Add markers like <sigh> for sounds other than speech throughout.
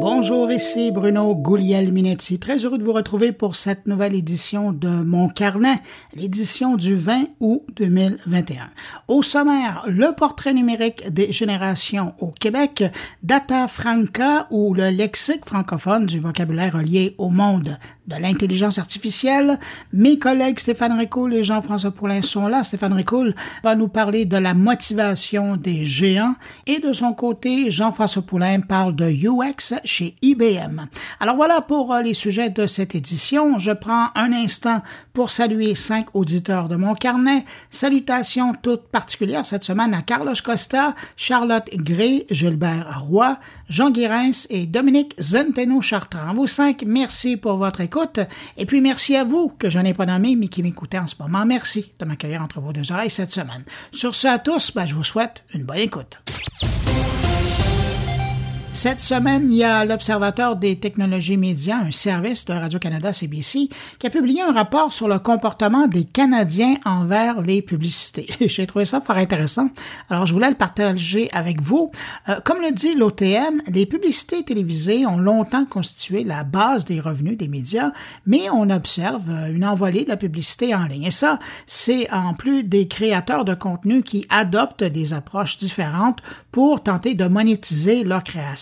Bonjour, ici Bruno Gouliel-Minetti. Très heureux de vous retrouver pour cette nouvelle édition de Mon Carnet, l'édition du 20 août 2021. Au sommaire, le portrait numérique des générations au Québec, Data Franca ou le lexique francophone du vocabulaire relié au monde de l'intelligence artificielle. Mes collègues Stéphane Ricoul et Jean-François Poulain sont là. Stéphane Ricoul va nous parler de la motivation des géants et de son côté, Jean-François Poulain parle de UX chez IBM. Alors voilà pour euh, les sujets de cette édition. Je prends un instant pour saluer cinq auditeurs de mon carnet. Salutations toutes particulières cette semaine à Carlos Costa, Charlotte Gray, Gilbert Roy, Jean Guérens et Dominique Zenteno-Chartrand. Vous cinq, merci pour votre écoute. Et puis merci à vous, que je n'ai pas nommé, mais qui m'écoutez en ce moment. Merci de m'accueillir entre vos deux oreilles cette semaine. Sur ce à tous, ben, je vous souhaite une bonne écoute. Cette semaine, il y a l'Observateur des technologies médias, un service de Radio-Canada CBC, qui a publié un rapport sur le comportement des Canadiens envers les publicités. <laughs> J'ai trouvé ça fort intéressant. Alors, je voulais le partager avec vous. Euh, comme le dit l'OTM, les publicités télévisées ont longtemps constitué la base des revenus des médias, mais on observe euh, une envolée de la publicité en ligne. Et ça, c'est en plus des créateurs de contenu qui adoptent des approches différentes pour tenter de monétiser leur création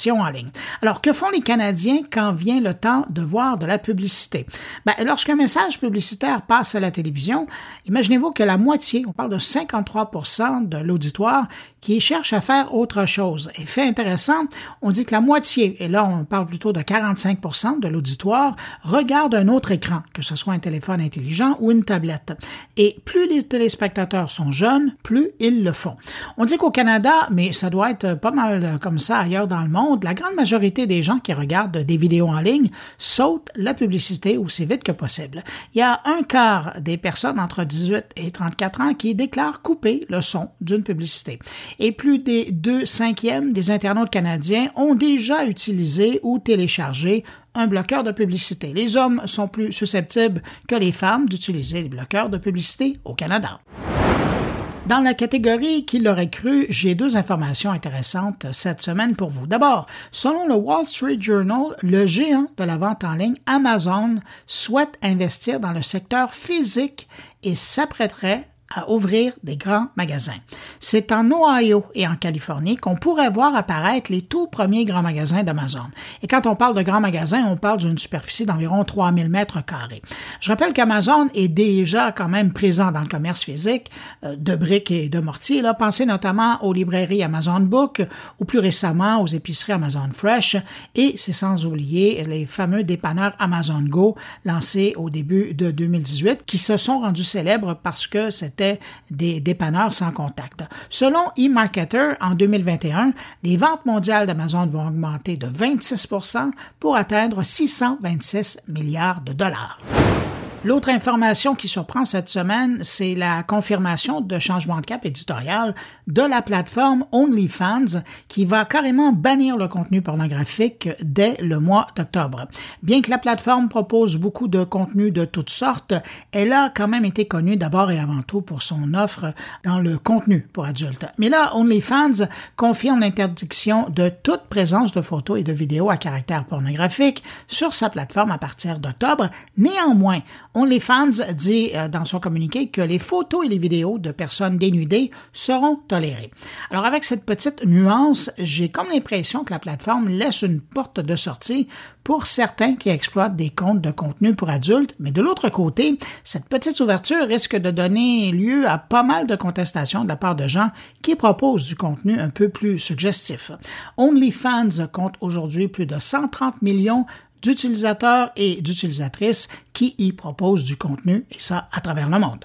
Alors, que font les Canadiens quand vient le temps de voir de la publicité? Ben, lorsqu'un message publicitaire passe à la télévision, imaginez-vous que la moitié, on parle de 53% de l'auditoire, qui cherche à faire autre chose. Et fait intéressant, on dit que la moitié, et là on parle plutôt de 45% de l'auditoire, regarde un autre écran, que ce soit un téléphone intelligent ou une tablette. Et plus les téléspectateurs sont jeunes, plus ils le font. On dit qu'au Canada, mais ça doit être pas mal comme ça ailleurs dans le monde, la grande majorité des gens qui regardent des vidéos en ligne sautent la publicité aussi vite que possible. Il y a un quart des personnes entre 18 et 34 ans qui déclarent couper le son d'une publicité et plus des deux cinquièmes des internautes canadiens ont déjà utilisé ou téléchargé un bloqueur de publicité. Les hommes sont plus susceptibles que les femmes d'utiliser des bloqueurs de publicité au Canada. Dans la catégorie qui l'aurait cru, j'ai deux informations intéressantes cette semaine pour vous. D'abord, selon le Wall Street Journal, le géant de la vente en ligne Amazon souhaite investir dans le secteur physique et s'apprêterait à ouvrir des grands magasins. C'est en Ohio et en Californie qu'on pourrait voir apparaître les tout premiers grands magasins d'Amazon. Et quand on parle de grands magasins, on parle d'une superficie d'environ 3000 mètres carrés. Je rappelle qu'Amazon est déjà quand même présent dans le commerce physique euh, de briques et de mortiers. Là, pensez notamment aux librairies Amazon Book ou plus récemment aux épiceries Amazon Fresh et c'est sans oublier les fameux dépanneurs Amazon Go lancés au début de 2018 qui se sont rendus célèbres parce que cette des dépanneurs sans contact. Selon eMarketer, en 2021, les ventes mondiales d'Amazon vont augmenter de 26% pour atteindre 626 milliards de dollars. L'autre information qui surprend cette semaine, c'est la confirmation de changement de cap éditorial de la plateforme OnlyFans qui va carrément bannir le contenu pornographique dès le mois d'octobre. Bien que la plateforme propose beaucoup de contenu de toutes sortes, elle a quand même été connue d'abord et avant tout pour son offre dans le contenu pour adultes. Mais là, OnlyFans confirme l'interdiction de toute présence de photos et de vidéos à caractère pornographique sur sa plateforme à partir d'octobre. Néanmoins, OnlyFans dit euh, dans son communiqué que les photos et les vidéos de personnes dénudées seront tolérées. Alors avec cette petite nuance, j'ai comme l'impression que la plateforme laisse une porte de sortie pour certains qui exploitent des comptes de contenu pour adultes, mais de l'autre côté, cette petite ouverture risque de donner lieu à pas mal de contestations de la part de gens qui proposent du contenu un peu plus suggestif. OnlyFans compte aujourd'hui plus de 130 millions d'utilisateurs et d'utilisatrices qui y proposent du contenu, et ça à travers le monde.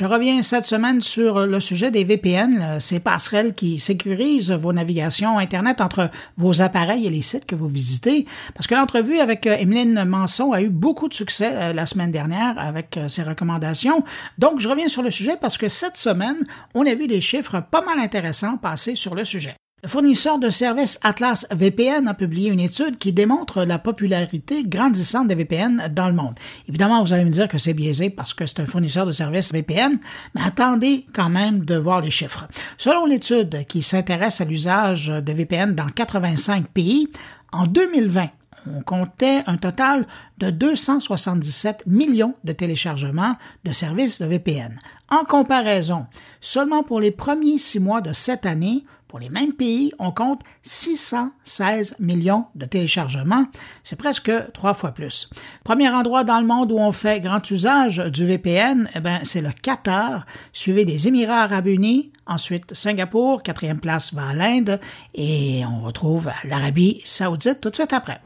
Je reviens cette semaine sur le sujet des VPN, ces passerelles qui sécurisent vos navigations Internet entre vos appareils et les sites que vous visitez, parce que l'entrevue avec euh, Emeline Manson a eu beaucoup de succès euh, la semaine dernière avec euh, ses recommandations. Donc, je reviens sur le sujet parce que cette semaine, on a vu des chiffres pas mal intéressants passer sur le sujet. Le fournisseur de services Atlas VPN a publié une étude qui démontre la popularité grandissante des VPN dans le monde. Évidemment, vous allez me dire que c'est biaisé parce que c'est un fournisseur de services VPN, mais attendez quand même de voir les chiffres. Selon l'étude qui s'intéresse à l'usage de VPN dans 85 pays, en 2020, on comptait un total de 277 millions de téléchargements de services de VPN. En comparaison, seulement pour les premiers six mois de cette année, pour les mêmes pays, on compte 616 millions de téléchargements. C'est presque trois fois plus. Premier endroit dans le monde où on fait grand usage du VPN, eh ben, c'est le Qatar, suivi des Émirats arabes unis, ensuite Singapour, quatrième place va à l'Inde, et on retrouve l'Arabie saoudite tout de suite après.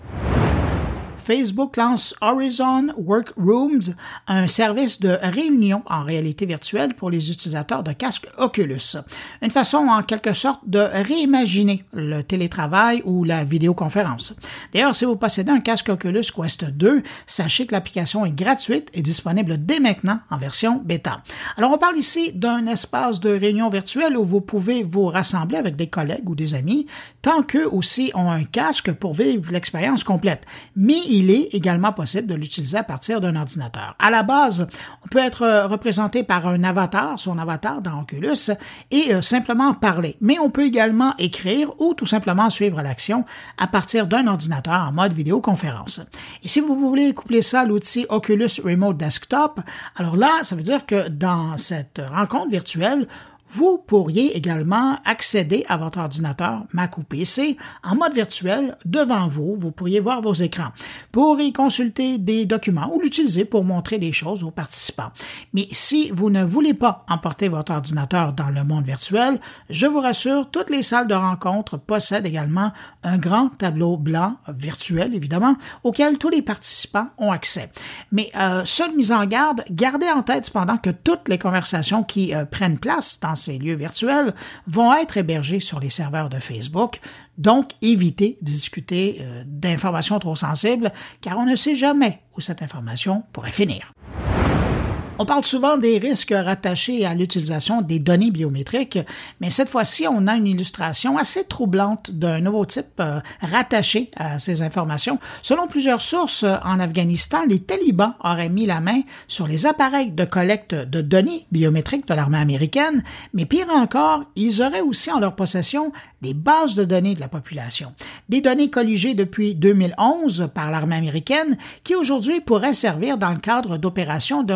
Facebook lance Horizon Workrooms, un service de réunion en réalité virtuelle pour les utilisateurs de casques Oculus. Une façon en quelque sorte de réimaginer le télétravail ou la vidéoconférence. D'ailleurs, si vous possédez un casque Oculus Quest 2, sachez que l'application est gratuite et disponible dès maintenant en version bêta. Alors, on parle ici d'un espace de réunion virtuelle où vous pouvez vous rassembler avec des collègues ou des amis, tant qu'eux aussi ont un casque pour vivre l'expérience complète. Mais il est également possible de l'utiliser à partir d'un ordinateur. À la base, on peut être euh, représenté par un avatar, son avatar dans Oculus, et euh, simplement parler. Mais on peut également écrire ou tout simplement suivre l'action à partir d'un ordinateur en mode vidéoconférence. Et si vous voulez coupler ça à l'outil Oculus Remote Desktop, alors là, ça veut dire que dans cette rencontre virtuelle, vous pourriez également accéder à votre ordinateur Mac ou PC en mode virtuel devant vous. Vous pourriez voir vos écrans pour y consulter des documents ou l'utiliser pour montrer des choses aux participants. Mais si vous ne voulez pas emporter votre ordinateur dans le monde virtuel, je vous rassure, toutes les salles de rencontre possèdent également un grand tableau blanc virtuel, évidemment, auquel tous les participants ont accès. Mais euh, seule mise en garde, gardez en tête cependant que toutes les conversations qui euh, prennent place dans ces lieux virtuels vont être hébergés sur les serveurs de Facebook. Donc, évitez de discuter euh, d'informations trop sensibles, car on ne sait jamais où cette information pourrait finir. On parle souvent des risques rattachés à l'utilisation des données biométriques, mais cette fois-ci, on a une illustration assez troublante d'un nouveau type euh, rattaché à ces informations. Selon plusieurs sources, en Afghanistan, les talibans auraient mis la main sur les appareils de collecte de données biométriques de l'armée américaine, mais pire encore, ils auraient aussi en leur possession des bases de données de la population. Des données colligées depuis 2011 par l'armée américaine qui aujourd'hui pourraient servir dans le cadre d'opérations de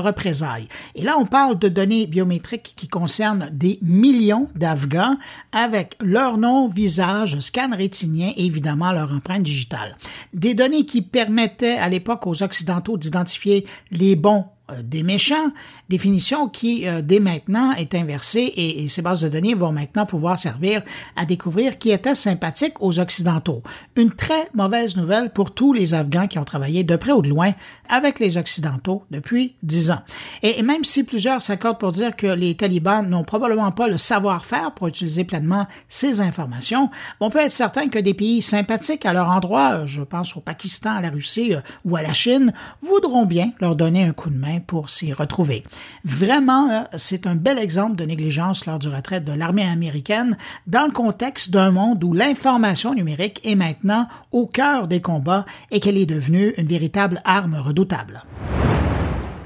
Et là, on parle de données biométriques qui concernent des millions d'Afghans avec leur nom, visage, scan rétinien et évidemment leur empreinte digitale. Des données qui permettaient à l'époque aux Occidentaux d'identifier les bons des méchants, définition qui, euh, dès maintenant, est inversée et, ces bases de données vont maintenant pouvoir servir à découvrir qui était sympathique aux Occidentaux. Une très mauvaise nouvelle pour tous les Afghans qui ont travaillé de près ou de loin avec les Occidentaux depuis dix ans. Et, même si plusieurs s'accordent pour dire que les talibans n'ont probablement pas le savoir-faire pour utiliser pleinement ces informations, on peut être certain que des pays sympathiques à leur endroit, je pense au Pakistan, à la Russie euh, ou à la Chine, voudront bien leur donner un coup de main pour s'y retrouver. Vraiment, c'est un bel exemple de négligence lors du retrait de l'armée américaine dans le contexte d'un monde où l'information numérique est maintenant au cœur des combats et qu'elle est devenue une véritable arme redoutable.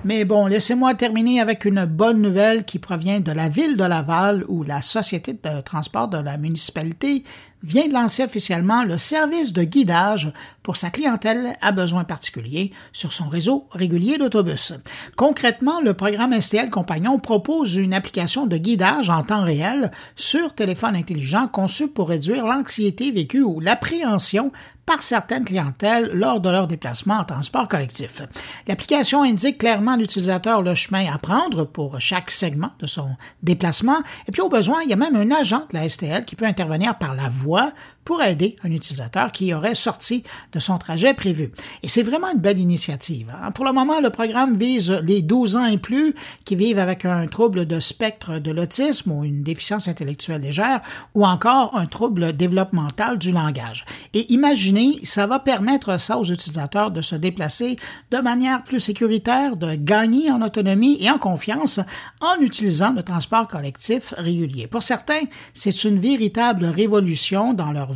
Mais bon, laissez-moi terminer avec une bonne nouvelle qui provient de la ville de Laval où la société de transport de la municipalité vient de lancer officiellement le service de guidage pour sa clientèle à besoins particuliers sur son réseau régulier d'autobus. Concrètement, le programme STL Compagnon propose une application de guidage en temps réel sur téléphone intelligent conçue pour réduire l'anxiété vécue ou l'appréhension par certaines clientèles lors de leur déplacement en transport collectif. L'application indique clairement à l'utilisateur le chemin à prendre pour chaque segment de son déplacement et puis au besoin, il y a même un agent de la STL qui peut intervenir par la voix pour aider un utilisateur qui aurait sorti de son trajet prévu. Et c'est vraiment une belle initiative. Hein. Pour le moment, le programme vise les 12 ans et plus qui vivent avec un trouble de spectre de l'autisme ou une déficience intellectuelle légère ou encore un trouble développemental du langage. Et imaginez, ça va permettre ça aux utilisateurs de se déplacer de manière plus sécuritaire, de gagner en autonomie et en confiance en utilisant le transport collectif régulier. Pour certains, c'est une véritable révolution dans leur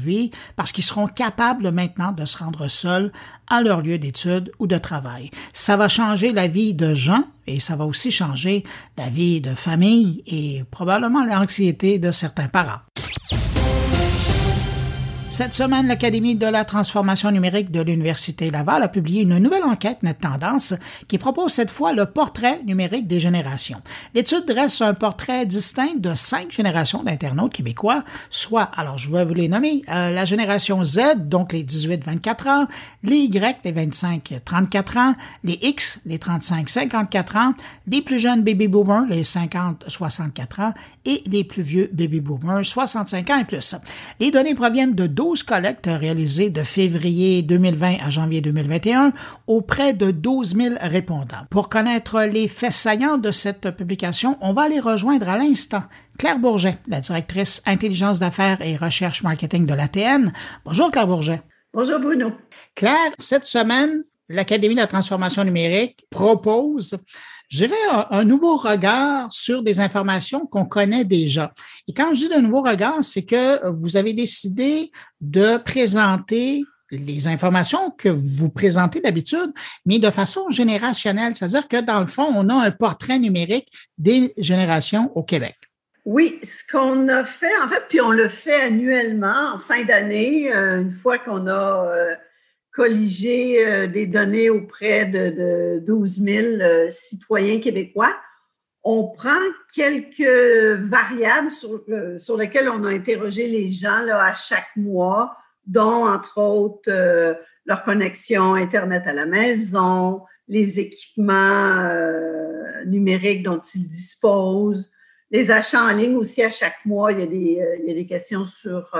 parce qu'ils seront capables maintenant de se rendre seuls à leur lieu d'études ou de travail. Ça va changer la vie de gens et ça va aussi changer la vie de famille et probablement l'anxiété de certains parents. Cette semaine, l'Académie de la transformation numérique de l'Université Laval a publié une nouvelle enquête Net Tendance qui propose cette fois le portrait numérique des générations. L'étude dresse un portrait distinct de cinq générations d'internautes québécois, soit, alors je vais vous les nommer, euh, la génération Z, donc les 18-24 ans, les Y, les 25-34 ans, les X, les 35-54 ans, les plus jeunes baby boomers, les 50-64 ans, et les plus vieux baby boomers, 65 ans et plus. Les données proviennent de 12 collectes réalisées de février 2020 à janvier 2021 auprès de 12 000 répondants. Pour connaître les faits saillants de cette publication, on va aller rejoindre à l'instant Claire Bourget, la directrice intelligence d'affaires et recherche marketing de l'ATN. Bonjour Claire Bourget. Bonjour Bruno. Claire, cette semaine, l'Académie de la transformation numérique propose je dirais, un, nouveau regard sur des informations qu'on connaît déjà. Et quand je dis de nouveau regard, c'est que vous avez décidé de présenter les informations que vous présentez d'habitude, mais de façon générationnelle. C'est-à-dire que dans le fond, on a un portrait numérique des générations au Québec. Oui, ce qu'on a fait, en fait, puis on le fait annuellement en fin d'année, euh, une fois qu'on a euh, colliger euh, des données auprès de, 12 000 euh, citoyens québécois. On prend quelques variables sur, lesquelles on a interrogé les gens là, à chaque mois, dont entre autres euh, leur connexion Internet à la maison, les équipements numériques dont ils disposent, les achats en ligne aussi à chaque mois. Il y a des questions sur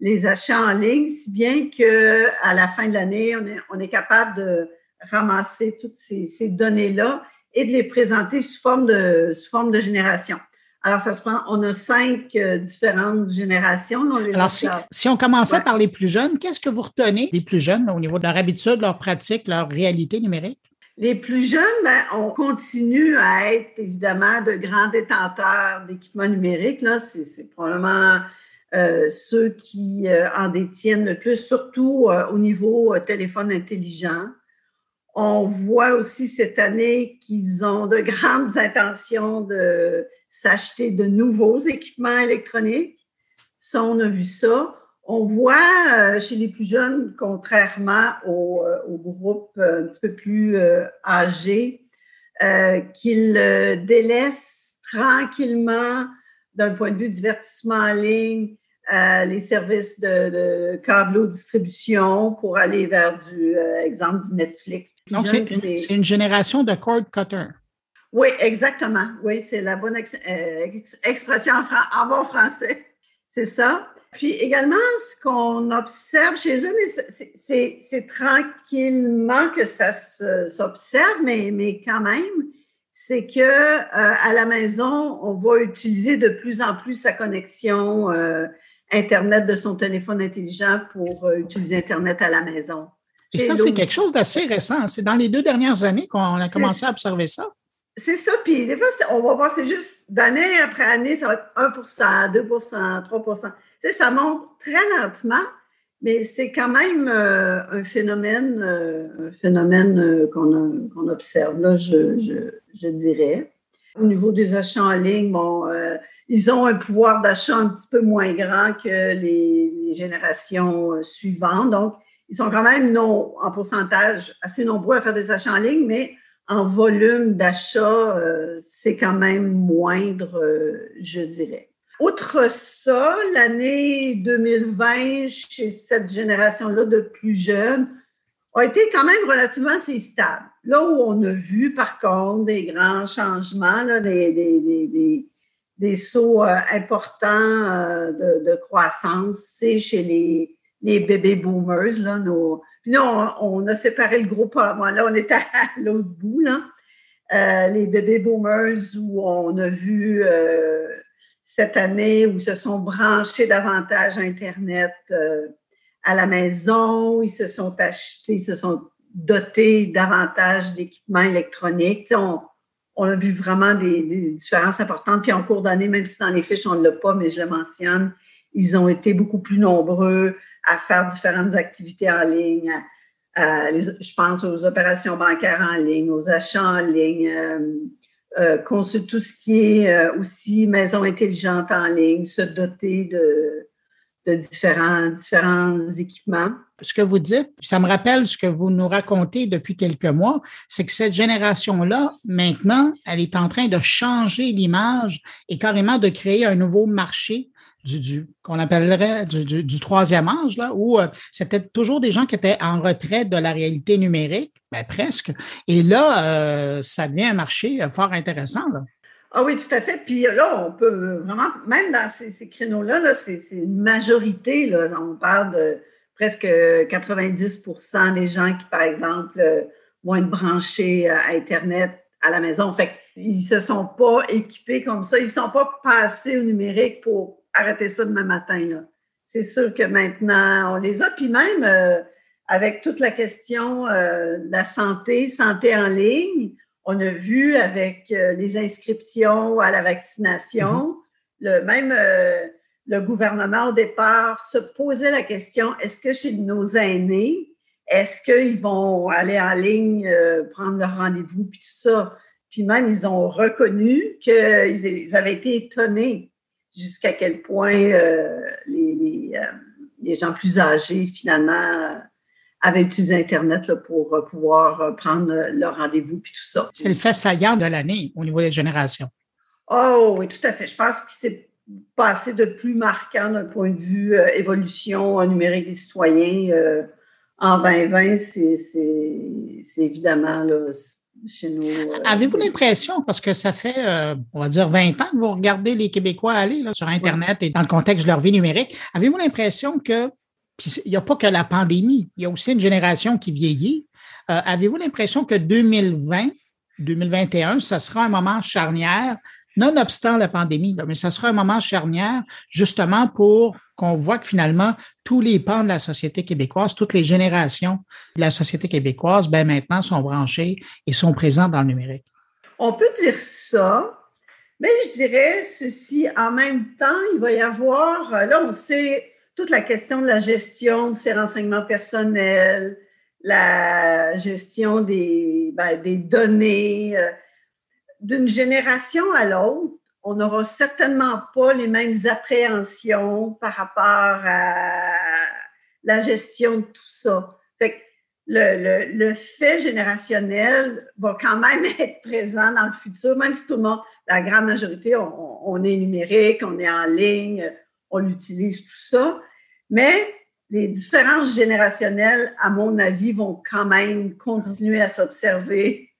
les achats en ligne, si bien qu'à la fin de l'année, on est, on est, capable de ramasser toutes ces, ces données-là et de les présenter sous forme de, sous forme de génération. Alors, ça se prend, on a cinq euh, différentes générations. Alors, si, si, on commençait par les plus jeunes, qu'est-ce que vous retenez des plus jeunes au niveau de leur habitude, leur pratique, leur réalité numérique? Les plus jeunes, ben, on continue à être évidemment de grands détenteurs d'équipements numériques. Là, c'est probablement euh, ceux qui euh, en détiennent le plus, surtout euh, au niveau téléphone intelligent. On voit aussi cette année qu'ils ont de grandes <laughs> intentions de s'acheter de nouveaux équipements électroniques. Ça, on a vu ça. On voit chez les plus jeunes, contrairement au, au groupe un petit peu plus âgé, qu'ils délaissent tranquillement d'un point de vue divertissement en ligne, euh, les services de, de câble distribution pour aller vers du euh, exemple du Netflix. Donc, c'est une, génération de cord cutter. Oui, exactement. Oui, c'est la bonne euh, expression en, en, bon français. <laughs> C'est ça. Puis également, ce qu'on observe chez eux, c'est tranquillement que ça s'observe, mais, mais quand même, c'est que euh, à la maison, on va utiliser de plus en plus sa connexion euh, Internet de son téléphone intelligent pour euh, utiliser Internet à la maison. Et ça, c'est quelque chose d'assez récent. C'est dans les deux dernières années qu'on a commencé à observer ça. C'est ça. Puis des fois, on va voir, c'est juste d'année après année, ça va être 1% 2 3 tu sais, ça monte très lentement, mais c'est quand même un phénomène, un phénomène qu'on observe. Là, je je dirais. Au niveau des achats en ligne, bon, euh, ils ont un pouvoir d'achat un petit peu moins grand que les, générations euh, suivantes. Donc, ils sont quand même non, en pourcentage assez nombreux à faire des achats en ligne, mais en volume d'achat, euh, c'est quand même moindre, je dirais. Outre ça, l'année 2020, chez cette génération-là de plus jeunes, a été quand même relativement assez stable. Là où on a vu, par contre, des grands changements, des, des, sauts euh, importants euh, de, croissance, c'est chez les, les bébés boomers. Là, puis là, on, a séparé le groupe. Là, on était à <laughs> l'autre bout. Là. Euh, les bébés boomers où on a vu cette année où se sont branchés davantage Internet à la maison, ils se sont achetés, ils se sont dotés davantage d'équipements électroniques. On, on, a vu vraiment des, différences importantes. Puis en cours d'année, même si dans les fiches, on ne l'a pas, mais je le mentionne, ils ont été beaucoup plus nombreux à faire différentes activités en ligne. je pense aux opérations bancaires en ligne, aux achats en ligne, euh, euh, tout ce qui est euh, aussi maison intelligente en ligne, se doter de, différents équipements. Ce que vous dites, ça me rappelle ce que vous nous racontez depuis quelques mois, c'est que cette génération-là, maintenant, elle est en train de changer l'image et carrément de créer un nouveau marché qu'on appellerait du, troisième âge, là, où euh, c'était toujours des gens qui étaient en retrait de la réalité numérique, ben, presque. Et là, euh, ça devient un marché fort intéressant. Ah oui, tout à fait. Puis là, on peut vraiment, même dans ces, créneaux-là, -là, c'est une majorité. Là, on parle de presque 90% des gens qui, par exemple, euh, vont être branchés à Internet à la maison. Fait qu'ils ne se sont pas équipés comme ça. Ils ne sont pas passés au numérique pour arrêter ça demain matin. C'est sûr que maintenant, on les a. Puis même euh, avec toute la question euh, de la santé, santé en ligne, on a vu avec euh, les inscriptions à la vaccination, mm-hmm. le, même le gouvernement au départ se posait la question, est-ce que chez nos aînés, est-ce qu'ils vont aller en ligne, euh, prendre leur rendez-vous, puis tout ça? Puis même, ils ont reconnu qu'ils avaient été étonnés jusqu'à quel point les, les, gens plus âgés, finalement, avaient utilisé Internet pour euh, pouvoir euh, prendre euh, leur rendez-vous puis tout ça. C'est le fait saillant de l'année au niveau des générations. Oh oui, tout à fait. Je pense que c'est passé de plus marquant d'un point de vue évolution numérique des citoyens. en 2020, c'est évidemment là, chez nous. Avez-vous l'impression, parce que ça fait, on va dire, 20 ans que vous regardez les Québécois aller là, sur Internet et dans le contexte de leur vie numérique, avez-vous l'impression que il n'y a pas que la pandémie, il y a aussi une génération qui vieillit. Euh, avez-vous l'impression que 2020, 2021, ce sera un moment charnière, nonobstant la pandémie, mais ce sera un moment charnière justement pour qu'on voit que finalement, tous les pans de la société québécoise, toutes les générations de la société québécoise, ben maintenant sont branchés et sont présents dans le numérique. On peut dire ça, mais je dirais ceci en même temps, il va y avoir, là, on sait toute la question de la gestion de ces renseignements personnels, la gestion des, ben, données. Euh, d'une génération à l'autre, on n'aura certainement pas les mêmes appréhensions par rapport à la gestion de tout ça. Fait le, le, fait générationnel va quand même <laughs> être présent dans le futur, même si tout le monde, la grande majorité, on est numérique, on est en ligne, on utilise tout ça. Mais les différences générationnelles, à mon avis, vont quand même continuer à s'observer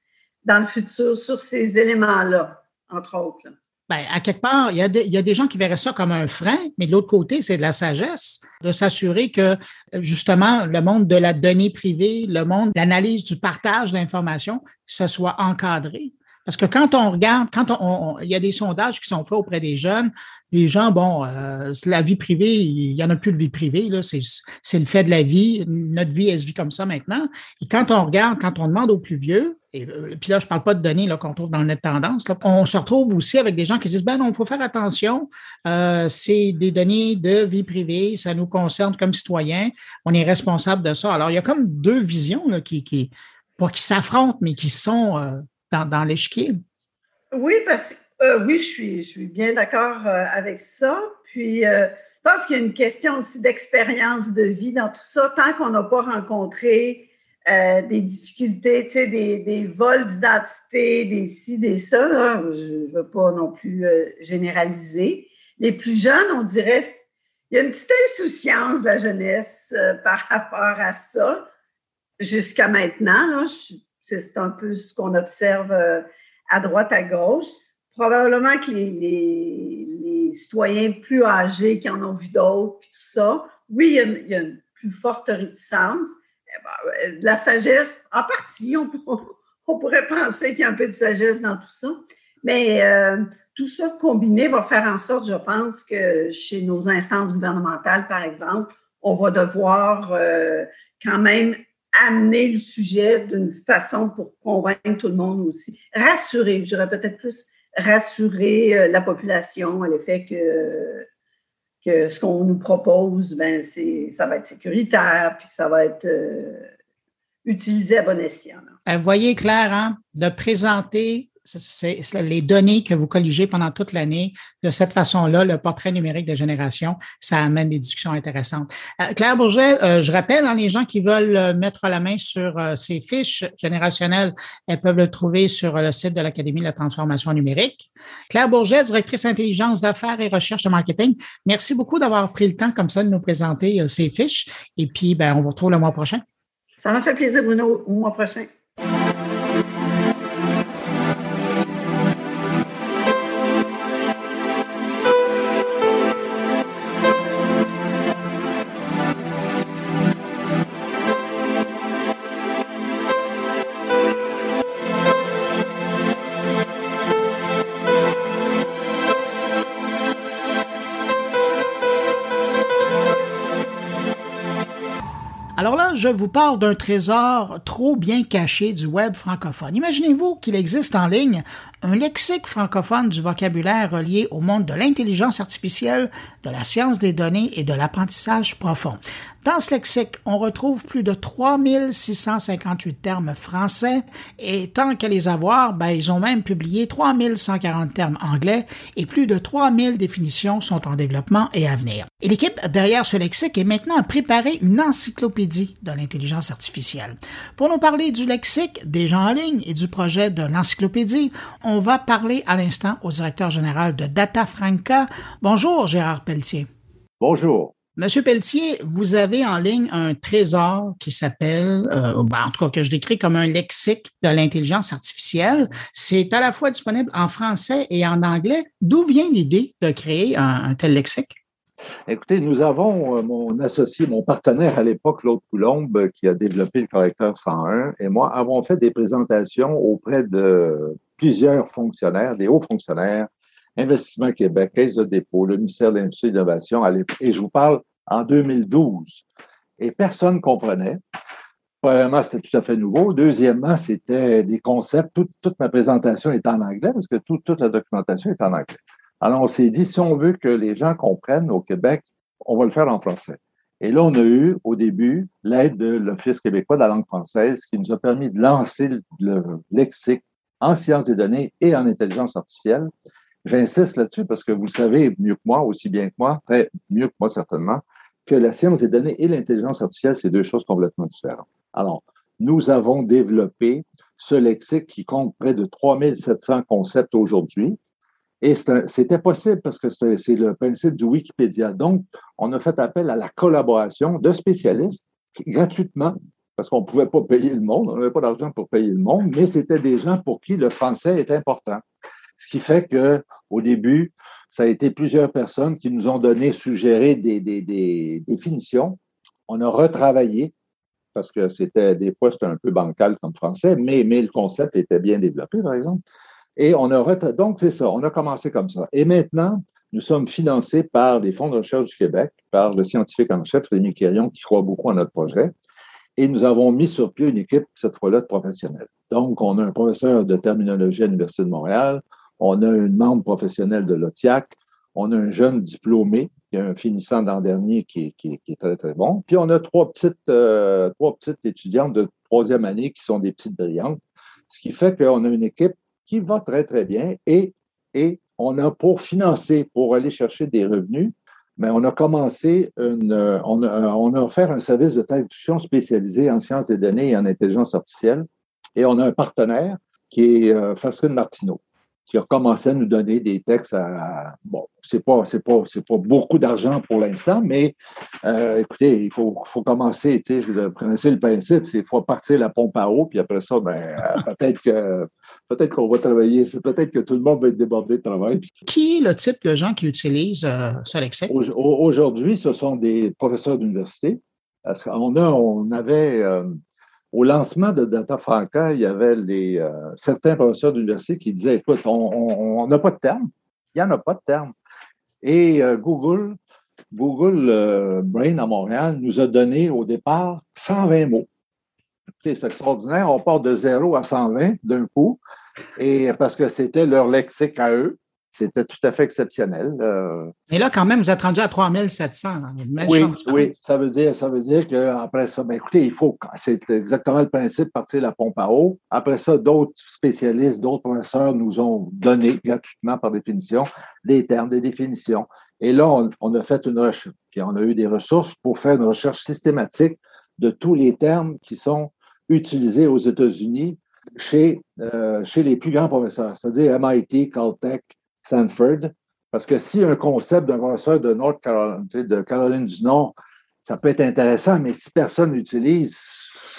dans le futur sur ces éléments-là, entre autres. Bien, à quelque part, il y, a des gens qui verraient ça comme un frein, mais de l'autre côté, c'est de la sagesse de s'assurer que, justement, le monde de la donnée privée, le monde de l'analyse du partage d'informations, ce soit encadré. Parce que quand on regarde, quand on, il y a des sondages qui sont faits auprès des jeunes, les gens, bon, euh, la vie privée, il y en a plus de vie privée, là, c'est, c'est le fait de la vie. Notre vie, elle se vit comme ça maintenant. Et quand on regarde, quand on demande aux plus vieux, et, euh, puis là, je parle pas de données là, qu'on trouve dans net tendance, là, on se retrouve aussi avec des gens qui disent, ben non, il faut faire attention, euh, c'est des données de vie privée, ça nous concerne comme citoyens, on est responsable de ça. Alors, il y a comme deux visions là, qui, qui, pas qui s'affrontent, mais qui sont euh, dans, dans l'échiquier? Oui, parce que oui, je suis, je suis bien d'accord euh, avec ça. Puis, euh, je pense qu'il y a une question aussi d'expérience de vie dans tout ça. Tant qu'on n'a pas rencontré euh, des difficultés, tu sais, des, des vols d'identité, des ci, des ça, je ne veux pas non plus généraliser. Les plus jeunes, on dirait, il y a une petite insouciance de la jeunesse par rapport à ça jusqu'à maintenant. Je, c'est un peu ce qu'on observe euh, à droite, à gauche. Probablement que les, citoyens plus âgés qui en ont vu d'autres, puis tout ça, oui, il y, a, une plus forte réticence. Eh ben, de la sagesse, en partie, <laughs> on, pourrait penser qu'il y a un peu de sagesse dans tout ça. Mais euh, tout ça combiné va faire en sorte, je pense, que chez nos instances gouvernementales, par exemple, on va devoir euh, quand même amener le sujet d'une façon pour convaincre tout le monde aussi. Rassurer, je dirais peut-être plus rassurer euh, la population à l'effet que, que ce qu'on nous propose, ben, ça va être sécuritaire, puis que ça va être euh, utilisé à bon escient. Vous voyez, Claire, hein, de présenter c'est les données que vous colligez pendant toute l'année. De cette façon-là, le portrait numérique de génération, ça amène des discussions intéressantes. Euh, Claire Bourget, euh, je rappelle, hein, les gens qui veulent euh, mettre la main sur ces fiches générationnelles, elles peuvent le trouver sur le site de l'Académie de la transformation numérique. Claire Bourget, directrice intelligence d'affaires et recherche de marketing, merci beaucoup d'avoir pris le temps comme ça de nous présenter ces fiches. Et puis, ben, on vous retrouve le mois prochain. Ça m'a fait plaisir, Bruno, au mois prochain. Je vous parle d'un trésor trop bien caché du web francophone. Imaginez-vous qu'il existe en ligne un lexique francophone du vocabulaire relié au monde de l'intelligence artificielle, de la science des données et de l'apprentissage profond. Dans ce lexique, on retrouve plus de 3658 termes français et tant qu'à les avoir, ben, ils ont même publié 3140 termes anglais et plus de 3000 définitions sont en développement et à venir. Et l'équipe derrière ce lexique est maintenant à préparer une encyclopédie de l'intelligence artificielle. Pour nous parler du lexique, des gens en ligne et du projet de l'encyclopédie, on va parler à l'instant au directeur général de Data Franca. Bonjour Gérard Pelletier. Bonjour. Monsieur Pelletier, vous avez en ligne un trésor qui s'appelle, euh, ben, en tout cas que je décris comme un lexique de l'intelligence artificielle. C'est à la fois disponible en français et en anglais. D'où vient l'idée de créer un, tel lexique? Écoutez, nous avons euh, mon associé, mon partenaire à l'époque, Claude Coulombe, qui a développé le correcteur 101, et moi avons fait des présentations auprès de plusieurs fonctionnaires, des hauts fonctionnaires Investissement Québec, Caisse de dépôt, le ministère de l'Industrie et de l'Innovation, et je vous parle en 2012. Et personne ne comprenait. Premièrement, c'était tout à fait nouveau. Deuxièmement, c'était des concepts. Toute, ma présentation est en anglais parce que toute la documentation est en anglais. Alors, on s'est dit, si on veut que les gens comprennent au Québec, on va le faire en français. Et là, on a eu au début l'aide de l'Office québécois de la langue française qui nous a permis de lancer le lexique en sciences des données et en intelligence artificielle. J'insiste là-dessus parce que vous le savez mieux que moi, aussi bien que moi, très mieux que moi certainement, que la science des données et l'intelligence artificielle, c'est deux choses complètement différentes. Alors, nous avons développé ce lexique qui compte près de 3700 concepts aujourd'hui. Et c'était possible parce que c'est le principe du Wikipédia. Donc, on a fait appel à la collaboration de spécialistes gratuitement, parce qu'on ne pouvait pas payer le monde, on n'avait pas d'argent pour payer le monde, mais c'était des gens pour qui le français est important. Ce qui fait qu'au début, ça a été plusieurs personnes qui nous ont donné, suggéré des, définitions. On a retravaillé parce que c'était des fois c'était un peu bancal comme français, mais, le concept était bien développé, par exemple. Et on a donc c'est ça, on a commencé comme ça. Et maintenant, nous sommes financés par les fonds de recherche du Québec, par le scientifique en chef Rémi Quérion, qui croit beaucoup à notre projet. Et nous avons mis sur pied une équipe, cette fois-là, de professionnels. Donc, on a un professeur de terminologie à l'Université de Montréal, on a une membre professionnelle de l'OTIAC. On a un jeune diplômé, qui est un finissant d'an dernier qui, est très, très bon. Puis on a trois petites, euh, trois petites étudiantes de troisième année qui sont des petites brillantes. Ce qui fait qu'on a une équipe qui va très, très bien et, et on a pour financer, pour aller chercher des revenus, mais on a commencé une, on a, on a offert un service de traduction spécialisé en sciences des données et en intelligence artificielle. Et on a un partenaire qui est euh, Martineau qui a commencé à nous donner des textes à, bon, c'est pas, c'est pas, c'est pas beaucoup d'argent pour l'instant, mais euh, écoutez, il faut, faut commencer, tu sais, le principe, c'est faut partir la pompe à eau, puis après ça, ben, euh, peut-être que peut-être qu'on va travailler, peut-être que tout le monde va être débordé de travail. Qui est le type de gens qui utilisent euh? Aujourd'hui, ce sont des professeurs d'université. On, a, on avait au lancement de Data Franca, il y avait les, euh, certains professeurs d'université qui disaient Écoute, on n'a pas de terme. Il n'y en a pas de terme. Et euh, Google Google euh, Brain à Montréal nous a donné au départ 120 mots. C'est extraordinaire. On part de 0 à 120 d'un coup, et parce que c'était leur lexique à eux. C'était tout à fait exceptionnel. Euh. Et là, quand même, vous êtes rendu à 3700. Oui, oui, ça veut dire, ça veut dire qu'après ça, ben, écoutez, il faut, c'est exactement le principe, partir la pompe à eau. Après ça, d'autres spécialistes, d'autres professeurs nous ont donné gratuitement, par définition, des termes, des définitions. Et là, on, a fait une recherche, puis on a eu des ressources pour faire une recherche systématique de tous les termes qui sont utilisés aux États-Unis chez, euh, chez les plus grands professeurs, c'est-à-dire MIT, Caltech, Stanford. Parce que si un concept d'un professeur de North Caroline, de Caroline du Nord, ça peut être intéressant, mais si personne l'utilise,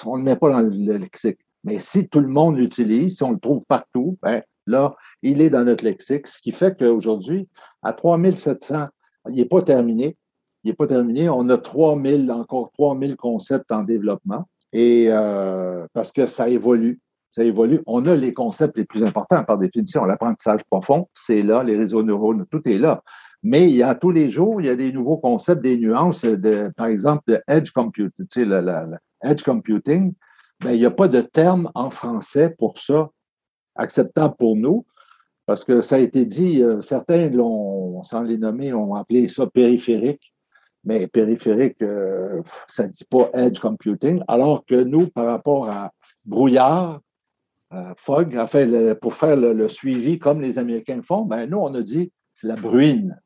on ne le met pas dans le lexique. Mais si tout le monde l'utilise, si on le trouve partout, ben, là, il est dans notre lexique, ce qui fait qu'aujourd'hui, à 3700, il n'est pas terminé. Il n'est pas terminé. On a 3000, encore 3000 concepts en développement. Et euh, parce que ça évolue ça évolue. On a les concepts les plus importants par définition. L'apprentissage profond, c'est là, les réseaux neurones, tout est là. Mais il y a tous les jours, il y a des nouveaux concepts, des nuances, de, par exemple, de edge computing. Tu sais, edge computing, ben, il n'y a pas de terme en français pour ça acceptable pour nous, parce que ça a été dit, euh, certains l'ont, sans les nommer, ont appelé ça périphérique, mais périphérique, euh, ça ne dit pas edge computing, alors que nous, par rapport à brouillard, euh, Fogg, fait, pour faire le, suivi comme les Américains font, ben, nous, on a dit c'est la bruine.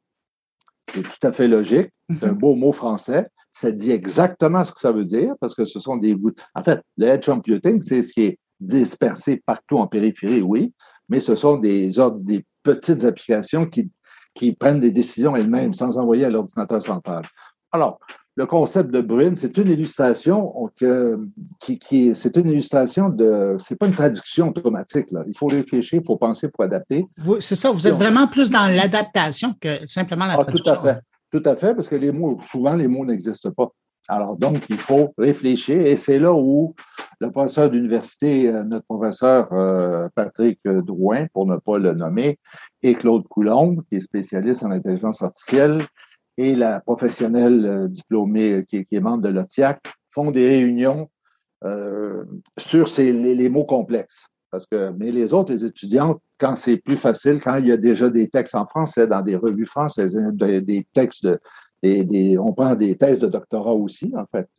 C'est tout à fait logique. C'est un mhm. beau mot français. Ça dit exactement ce que ça veut dire parce que ce sont des. En fait, le edge computing, c'est ce qui est dispersé partout en périphérie, oui, mais ce sont des, des petites applications qui, qui prennent des décisions elles-mêmes sans envoyer à l'ordinateur central. Alors, le concept de bruine, c'est une illustration qui, qui c'est une illustration de, c'est pas une traduction automatique. Là. Il faut réfléchir, il faut penser pour adapter. C'est ça, vous êtes vraiment plus dans l'adaptation que simplement la traduction. Ah, tout à fait, tout à fait, parce que les mots, souvent les mots n'existent pas. Alors donc, il faut réfléchir et c'est là où le professeur d'université, euh, notre professeur euh, Patrick Drouin, pour ne pas le nommer, et Claude Coulombe, qui est spécialiste en intelligence artificielle, et la professionnelle euh, diplômée euh, qui, est membre de l'OTIAC font des réunions euh, sur les, mots complexes. Parce que, mais les autres, les étudiantes, quand c'est plus facile, quand il y a déjà des textes en français dans des revues françaises, des, textes de, des, on prend des thèses de doctorat aussi, en fait.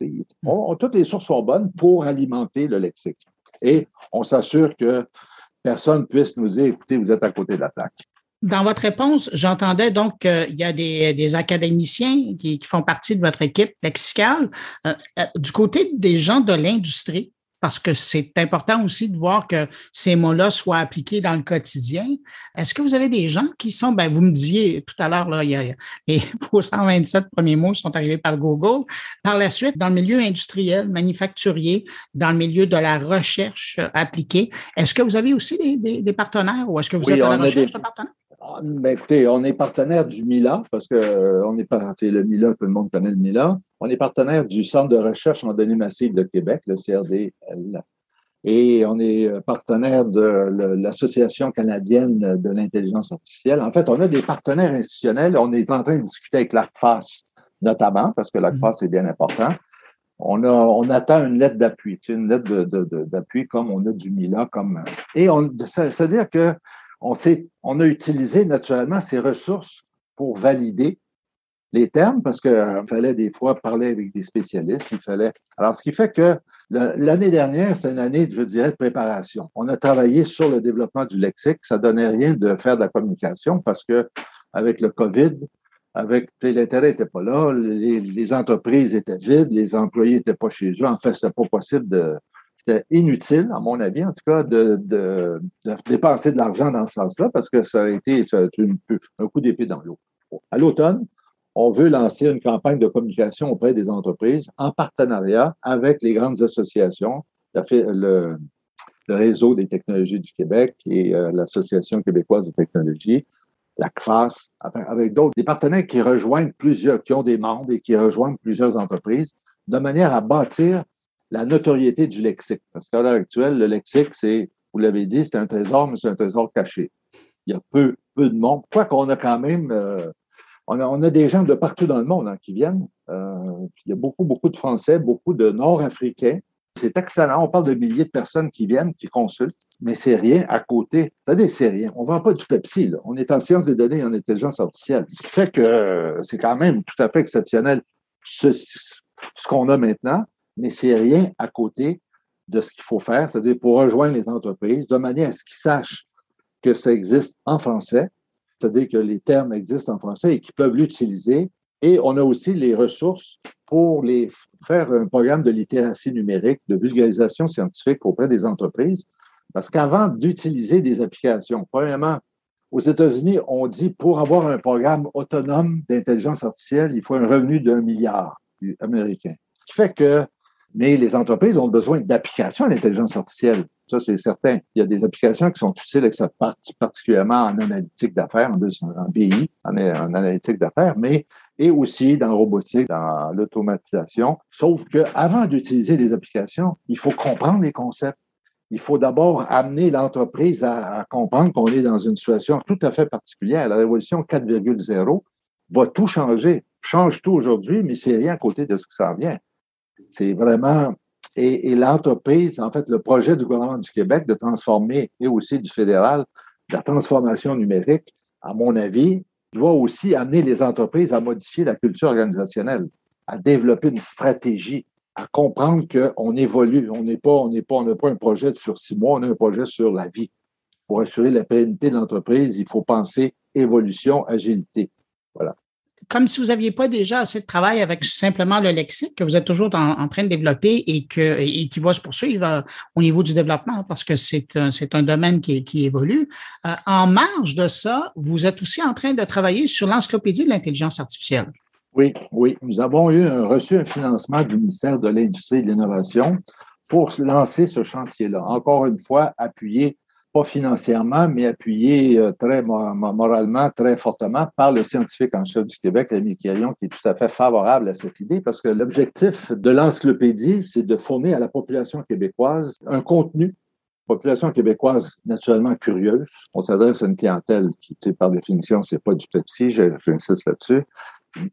toutes les sources sont bonnes pour alimenter le lexique. Et on s'assure que personne puisse nous dire, écoutez, vous êtes à côté de la plaque. Dans votre réponse, j'entendais donc qu'il y a des, académiciens qui, font partie de votre équipe lexicale. Euh, euh, du côté des gens de l'industrie, parce que c'est important aussi de voir que ces mots-là soient appliqués dans le quotidien. Est-ce que vous avez des gens qui sont, ben, vous me disiez tout à l'heure, là, il y a, les <laughs> 127 premiers mots sont arrivés par Google. Par la suite, dans le milieu industriel, manufacturier, dans le milieu de la recherche appliquée, est-ce que vous avez aussi des, partenaires ou est-ce que vous êtes à la recherche de partenaires? Ah, ben, écoutez, on est partenaire du MILA, parce que euh, on est le MILA, tout le monde connaît le MILA. On est partenaire du Centre de recherche en données massives de Québec, le CRDL. Et on est euh, partenaire de l'Association canadienne de l'intelligence artificielle. En fait, on a des partenaires institutionnels. On est en train de discuter avec l'ACFAS, notamment, parce que l'ACFAS est bien important. On, a, on attend une lettre d'appui, une lettre d'appui comme on a du MILA. Comme, et c'est-à-dire que on, a utilisé naturellement ces ressources pour valider les termes parce qu'il euh, fallait des fois parler avec des spécialistes. Il fallait. Alors, ce qui fait que l'année dernière, c'est une année, je dirais, de préparation. On a travaillé sur le développement du lexique. Ça donnait rien de faire de la communication parce que avec le COVID, avec l'intérêt n'était pas là, les, les, entreprises étaient vides, les employés n'étaient pas chez eux. En fait, c'était pas possible de, c'était inutile, à mon avis, en tout cas, de, dépenser de l'argent dans ce sens-là, parce que ça a été un coup d'épée dans l'eau. À l'automne, on veut lancer une campagne de communication auprès des entreprises en partenariat avec les grandes associations, le, réseau des technologies du Québec et euh, l'Association québécoise de technologie, la CFAS, avec d'autres, des partenaires qui rejoignent plusieurs, qui ont des membres et qui rejoignent plusieurs entreprises, de manière à bâtir la notoriété du lexique. Parce qu'à l'heure actuelle, le lexique, c'est, vous l'avez dit, c'est un trésor, mais c'est un trésor caché. Il y a peu, peu de monde. Quoi qu'on a quand même, euh, On a, des gens de partout dans le monde hein, qui viennent. Euh, il y a beaucoup, beaucoup de Français, beaucoup de Nord-Africains. C'est excellent. On parle de milliers de personnes qui viennent, qui consultent, mais c'est rien à côté. C'est-à-dire, c'est rien. On ne vend pas du Pepsi. Là. On est en sciences des données et en intelligence artificielle. Ce qui fait que c'est quand même tout à fait exceptionnel ce, ce qu'on a maintenant, mais c'est rien à côté de ce qu'il faut faire, c'est-à-dire pour rejoindre les entreprises, de manière à ce qu'ils sachent que ça existe en français, c'est-à-dire que les termes existent en français et qu'ils peuvent l'utiliser. Et on a aussi les ressources pour les faire un programme de littératie numérique, de vulgarisation scientifique auprès des entreprises. Parce qu'avant d'utiliser des applications, premièrement, aux États-Unis, on dit pour avoir un programme autonome d'intelligence artificielle, il faut un revenu d'un milliard américain. Ce qui fait que, mais les entreprises ont besoin d'applications à l'intelligence artificielle. Ça, c'est certain. Il y a des applications qui sont utiles, particulièrement en analytique d'affaires, en, BI, en, en analytique d'affaires, mais et aussi dans la robotique, dans l'automatisation. Sauf qu'avant d'utiliser les applications, il faut comprendre les concepts. Il faut d'abord amener l'entreprise à, à, comprendre qu'on est dans une situation tout à fait particulière. La révolution 4,0 va tout changer, change tout aujourd'hui, mais c'est rien à côté de ce qui s'en vient. C'est vraiment et, l'entreprise, en fait, le projet du gouvernement du Québec de transformer, et aussi du fédéral, la transformation numérique, à mon avis, doit aussi amener les entreprises à modifier la culture organisationnelle, à développer une stratégie, à comprendre qu'on évolue. On n'est pas, pas, on n'a pas un projet sur six mois, on a un projet sur la vie. Pour assurer la pérennité de l'entreprise, il faut penser évolution, agilité. Voilà comme si vous n'aviez pas déjà assez de travail avec simplement le lexique que vous êtes toujours en, train de développer et, qui va se poursuivre euh, au niveau du développement parce que c'est un, domaine qui, qui évolue. Euh, en marge de ça, vous êtes aussi en train de travailler sur l'encyclopédie de l'intelligence artificielle. Oui, oui. Nous avons eu reçu un financement du ministère de l'Industrie et de l'Innovation pour lancer ce chantier-là. Encore une fois, appuyé pas financièrement, mais appuyé euh, très moralement, très fortement par le scientifique en chef du Québec, Rémi Quirion, qui est tout à fait favorable à cette idée, parce que l'objectif de l'encyclopédie, c'est de fournir à la population québécoise un contenu population québécoise naturellement curieuse. On s'adresse à une clientèle qui, par définition, c'est pas du Pepsi, j'insiste là-dessus.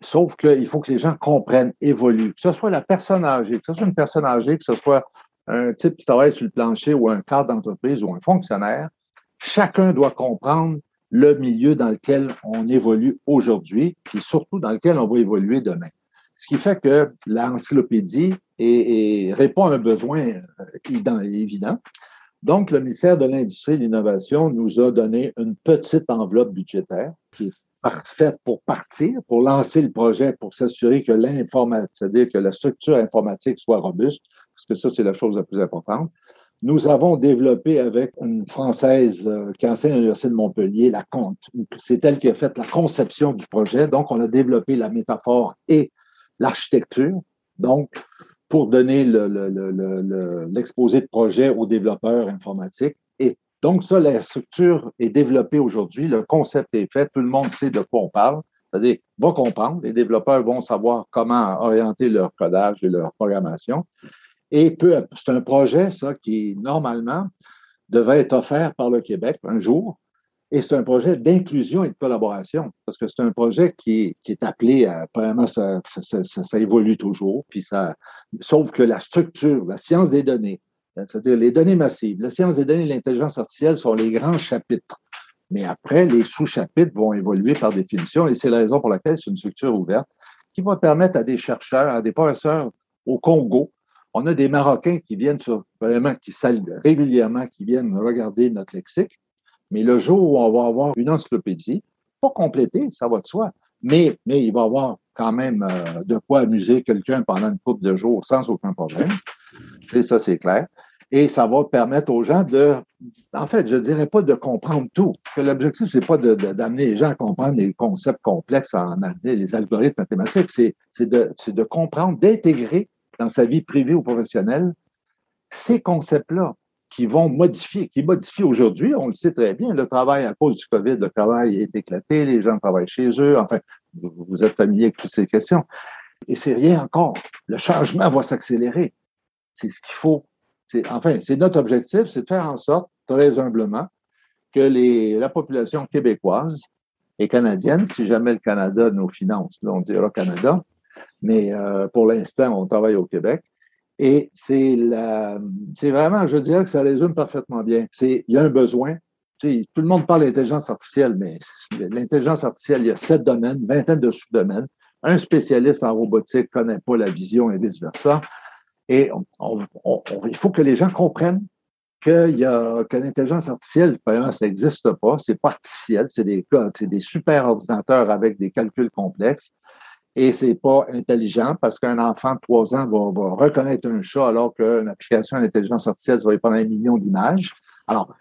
Sauf qu'il faut que les gens comprennent, évoluent, que ce soit la personne âgée, que ce soit une personne âgée, que ce soit un type qui travaille sur le plancher ou un cadre d'entreprise ou un fonctionnaire, chacun doit comprendre le milieu dans lequel on évolue aujourd'hui, et surtout dans lequel on va évoluer demain. Ce qui fait que l'encyclopédie répond à un besoin euh, évident. Donc, le ministère de l'Industrie et de l'Innovation nous a donné une petite enveloppe budgétaire qui est parfaite pour partir, pour lancer le projet, pour s'assurer que l'informatique, c'est-à-dire que la structure informatique soit robuste, parce que ça, c'est la chose la plus importante. Nous avons développé avec une Française euh, qui enseigne à l'Université de Montpellier la compte. C'est elle qui a fait la conception du projet. Donc, on a développé la métaphore et l'architecture. Donc, pour donner l'exposé de projet aux développeurs informatiques. Et donc, ça, la structure est développée aujourd'hui. Le concept est fait. Tout le monde sait de quoi on parle. C'est-à-dire, va comprendre. Les développeurs vont savoir comment orienter leur codage et leur programmation. Et c'est un projet, ça, qui normalement devait être offert par le Québec un jour. Et c'est un projet d'inclusion et de collaboration, parce que c'est un projet qui, est appelé à, vraiment, ça, évolue toujours, puis ça, sauf que la structure, la science des données, c'est-à-dire les données massives, la science des données et l'intelligence artificielle sont les grands chapitres. Mais après, les sous-chapitres vont évoluer par définition, et c'est la raison pour laquelle c'est une structure ouverte qui va permettre à des chercheurs, à des professeurs au Congo, on a des Marocains qui viennent sur, qui régulièrement, qui viennent regarder notre lexique. Mais le jour où on va avoir une encyclopédie, pas complétée, ça va de soi, mais, mais il va y avoir quand même euh, de quoi amuser quelqu'un pendant une couple de jours sans aucun problème. Et ça, c'est clair. Et ça va permettre aux gens de, en fait, je ne dirais pas de comprendre tout, parce que l'objectif, ce n'est pas d'amener les gens à comprendre les concepts complexes en les algorithmes mathématiques, c'est de comprendre, d'intégrer dans sa vie privée ou professionnelle, ces concepts-là qui vont modifier, qui modifient aujourd'hui, on le sait très bien, le travail à cause du COVID, le travail est éclaté, les gens travaillent chez eux, enfin, vous êtes familier avec toutes ces questions. Et c'est rien encore. Le changement va s'accélérer. C'est ce qu'il faut. Enfin, c'est notre objectif, c'est de faire en sorte, très humblement, que la population québécoise et canadienne. Si jamais le Canada nous finance, là, on dira Canada. Mais euh, pour l'instant, on travaille au Québec. Et c'est vraiment, je dirais que ça résume parfaitement bien. Il y a un besoin. tout le monde parle d'intelligence artificielle, mais l'intelligence artificielle, il y a sept domaines, vingtaine de sous-domaines. Un spécialiste en robotique ne connaît pas la vision et vice-versa. Et il faut que les gens comprennent que l'intelligence artificielle, ça n'existe pas, c'est pas artificiel, c'est des, des super ordinateurs avec des calculs complexes et c'est pas intelligent parce qu'un enfant de trois ans va, reconnaître un chat alors qu'une application d'intelligence artificielle va y prendre un million d'images. Alors,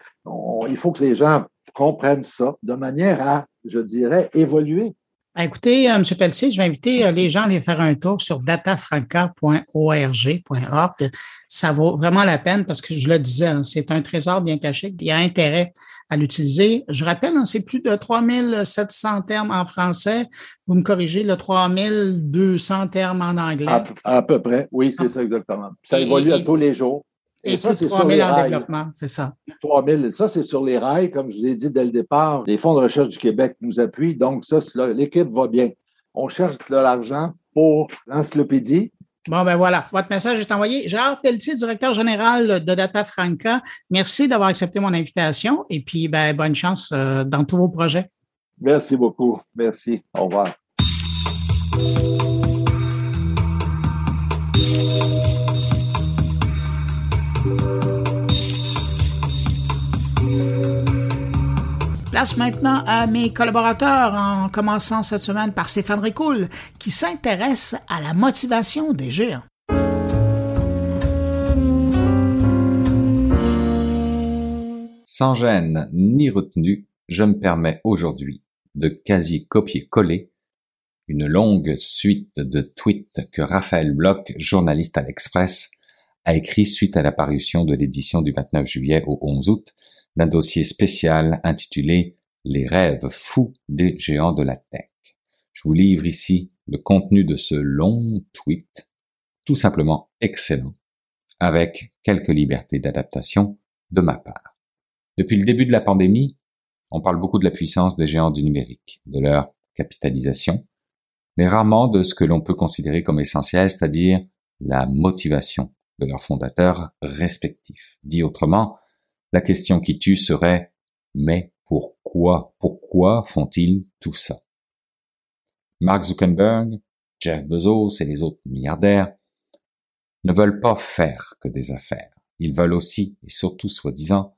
il faut que les gens comprennent ça de manière à, je dirais, évoluer écoutez, euh, M. Pelletier, je vais inviter euh, les gens à aller faire un tour sur datafranca.org.org. Ça vaut vraiment la peine parce que je le disais, hein, c'est un trésor bien caché. Il y a intérêt à l'utiliser. Je rappelle, hein, c'est plus de 3700 termes en français. Vous me corrigez, le 3200 termes en anglais. À, peu près, oui, c'est ah. ça exactement. Ça évolue à tous les jours. Et, ça, c'est sur les rails. développement, c'est ça. 3000, ça, c'est sur les rails, comme je l'ai dit dès le départ. Les fonds de recherche du Québec nous appuient, donc ça, l'équipe va bien. On cherche de l'argent pour l'encyclopédie. Bon, ben voilà, votre message est envoyé. Gérard Pelletier, directeur général de Data Franca, merci d'avoir accepté mon invitation et puis ben, bonne chance euh, dans tous vos projets. Merci beaucoup. Merci. Au revoir. Place maintenant à mes collaborateurs, en commençant cette semaine par Stéphane Ricoul, qui s'intéresse à la motivation des géants. Sans gêne ni retenue, je me permets aujourd'hui de quasi copier-coller une longue suite de tweets que Raphaël Bloch, journaliste à l'Express, a écrit suite à l'apparition de l'édition du 29 juillet au 11 août d'un dossier spécial intitulé Les rêves fous des géants de la tech. Je vous livre ici le contenu de ce long tweet, tout simplement excellent, avec quelques libertés d'adaptation de ma part. Depuis le début de la pandémie, on parle beaucoup de la puissance des géants du numérique, de leur capitalisation, mais rarement de ce que l'on peut considérer comme essentiel, c'est-à-dire la motivation de leurs fondateurs respectifs. Dit autrement, la question qui tue serait mais pourquoi, pourquoi font-ils tout ça? Mark Zuckerberg, Jeff Bezos et les autres milliardaires ne veulent pas faire que des affaires. Ils veulent aussi, et surtout soi-disant,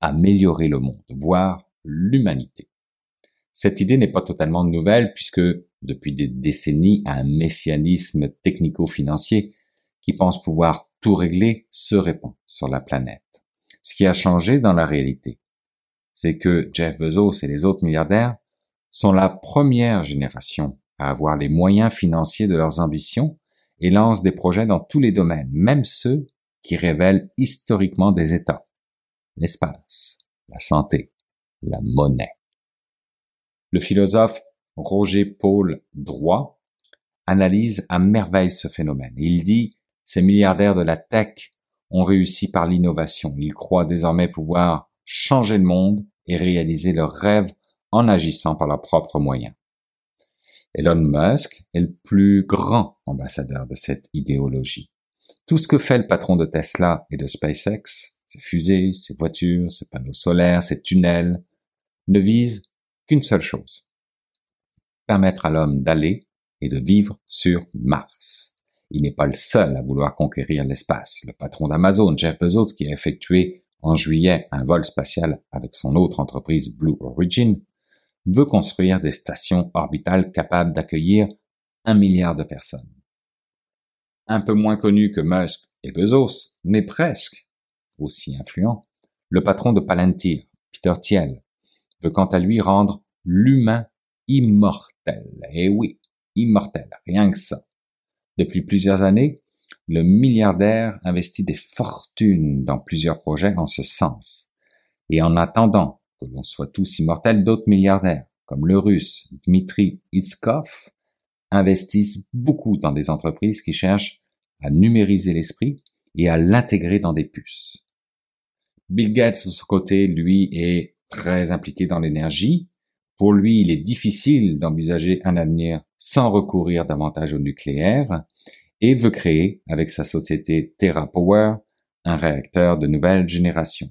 améliorer le monde, voire l'humanité. Cette idée n'est pas totalement nouvelle puisque depuis des décennies, un messianisme technico-financier qui pense pouvoir tout régler se répand sur la planète. Ce qui a changé dans la réalité, c'est que Jeff Bezos et les autres milliardaires sont la première génération à avoir les moyens financiers de leurs ambitions et lancent des projets dans tous les domaines, même ceux qui révèlent historiquement des États. L'espace, la santé, la monnaie. Le philosophe Roger Paul Droit analyse à merveille ce phénomène. Il dit, ces milliardaires de la tech ont réussi par l'innovation. Ils croient désormais pouvoir changer le monde et réaliser leurs rêves en agissant par leurs propres moyens. Elon Musk est le plus grand ambassadeur de cette idéologie. Tout ce que fait le patron de Tesla et de SpaceX, ses fusées, ses voitures, ses panneaux solaires, ses tunnels, ne vise qu'une seule chose. Permettre à l'homme d'aller et de vivre sur Mars. Il n'est pas le seul à vouloir conquérir l'espace. Le patron d'Amazon, Jeff Bezos, qui a effectué en juillet un vol spatial avec son autre entreprise Blue Origin, veut construire des stations orbitales capables d'accueillir un milliard de personnes. Un peu moins connu que Musk et Bezos, mais presque aussi influent, le patron de Palantir, Peter Thiel, veut quant à lui rendre l'humain immortel. Eh oui, immortel, rien que ça. Depuis plusieurs années, le milliardaire investit des fortunes dans plusieurs projets en ce sens. Et en attendant que l'on soit tous immortels, d'autres milliardaires, comme le russe Dmitri Itzkov, investissent beaucoup dans des entreprises qui cherchent à numériser l'esprit et à l'intégrer dans des puces. Bill Gates, de son côté, lui, est très impliqué dans l'énergie, Pour lui, il est difficile d'envisager un avenir sans recourir davantage au nucléaire et veut créer, avec sa société TerraPower, un réacteur de nouvelle génération.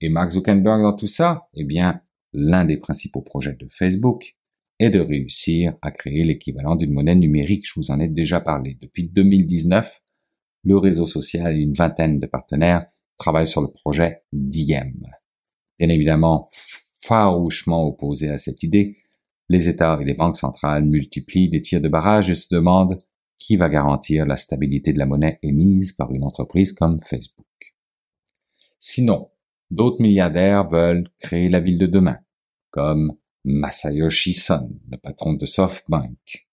Et Mark Zuckerberg dans tout ça, eh bien, l'un des principaux projets de Facebook est de réussir à créer l'équivalent d'une monnaie numérique. Je vous en ai déjà parlé. Depuis 2019, le réseau social et une vingtaine de partenaires travaillent sur le projet Diem. Bien évidemment, farouchement opposés à cette idée, les États et les banques centrales multiplient les tirs de barrage et se demandent qui va garantir la stabilité de la monnaie émise par une entreprise comme Facebook. Sinon, d'autres milliardaires veulent créer la ville de demain, comme Masayoshi Son, le patron de SoftBank,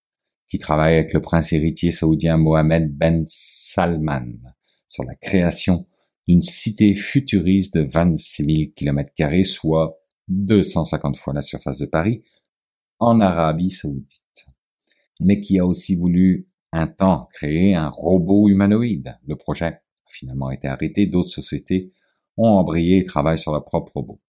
qui travaille avec le prince héritier saoudien Mohamed Ben Salman sur la création d'une cité futuriste de 26 000 km, soit 250 fois la surface de Paris, en Arabie saoudite. Mais qui a aussi voulu un temps créer un robot humanoïde. Le projet a finalement été arrêté, d'autres sociétés ont embrayé et travaillent sur leur propre robot.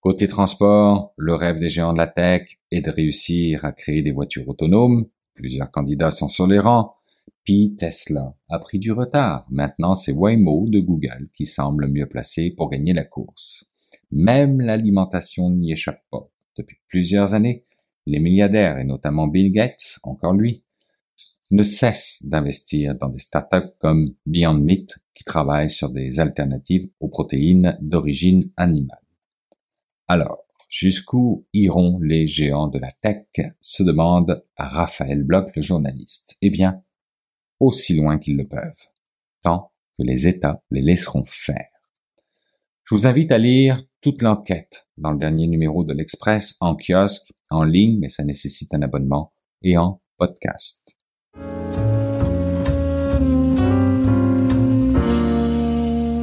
Côté transport, le rêve des géants de la tech est de réussir à créer des voitures autonomes. Plusieurs candidats sont sur les rangs. Puis Tesla a pris du retard. Maintenant, c'est Waymo de Google qui semble mieux placé pour gagner la course. Même l'alimentation n'y échappe pas. Depuis plusieurs années, les milliardaires, et notamment Bill Gates, encore lui, ne cessent d'investir dans des startups comme Beyond Meat qui travaillent sur des alternatives aux protéines d'origine animale. Alors, jusqu'où iront les géants de la tech? se demande Raphaël Bloch, le journaliste. Eh bien, aussi loin qu'ils le peuvent, tant que les États les laisseront faire. Je vous invite à lire toute l'enquête dans le dernier numéro de l'Express en kiosque, en ligne, mais ça nécessite un abonnement, et en podcast.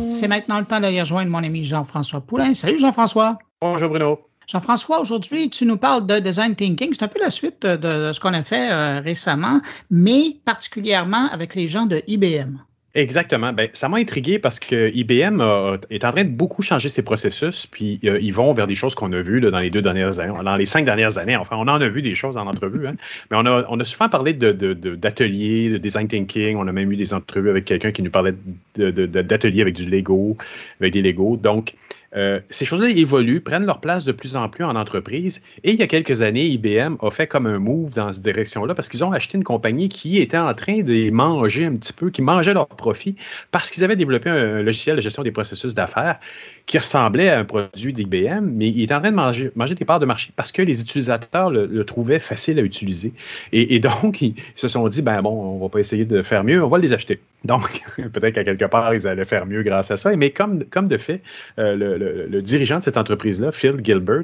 C'est maintenant le temps d'aller rejoindre mon ami Jean-François Poulain. Salut Jean-François. Bonjour Bruno. Jean-François, aujourd'hui, tu nous parles de design thinking. C'est un peu la suite de, ce qu'on a fait euh, récemment, mais particulièrement avec les gens de IBM. Exactement. Ben, ça m'a intrigué parce que IBM est en train de beaucoup changer ses processus, puis euh, ils vont vers des choses qu'on a vues dans les deux dernières années, dans les cinq dernières années. Enfin, on en a vu des choses en entrevue, hein. mais on a, on a souvent parlé d'ateliers, de, de, design thinking. On a même eu des entrevues avec quelqu'un qui nous parlait d'ateliers avec du Lego, avec des Lego. Donc, euh, ces choses-là évoluent, prennent leur place de plus en plus en entreprise. Et il y a quelques années, IBM a fait comme un move dans cette direction-là parce qu'ils ont acheté une compagnie qui était en train de manger un petit peu, qui mangeait leur profit parce qu'ils avaient développé un logiciel de gestion des processus d'affaires qui ressemblait à un produit d'IBM, mais il était en train de manger, manger des parts de marché parce que les utilisateurs le, trouvaient facile à utiliser. Et, donc, ils se sont dit, ben bon, on va pas essayer de faire mieux, on va les acheter. Donc, <laughs> peut-être qu'à quelque part, ils allaient faire mieux grâce à ça. Mais comme, comme de fait, euh, le, le, dirigeant de cette entreprise-là, Phil Gilbert,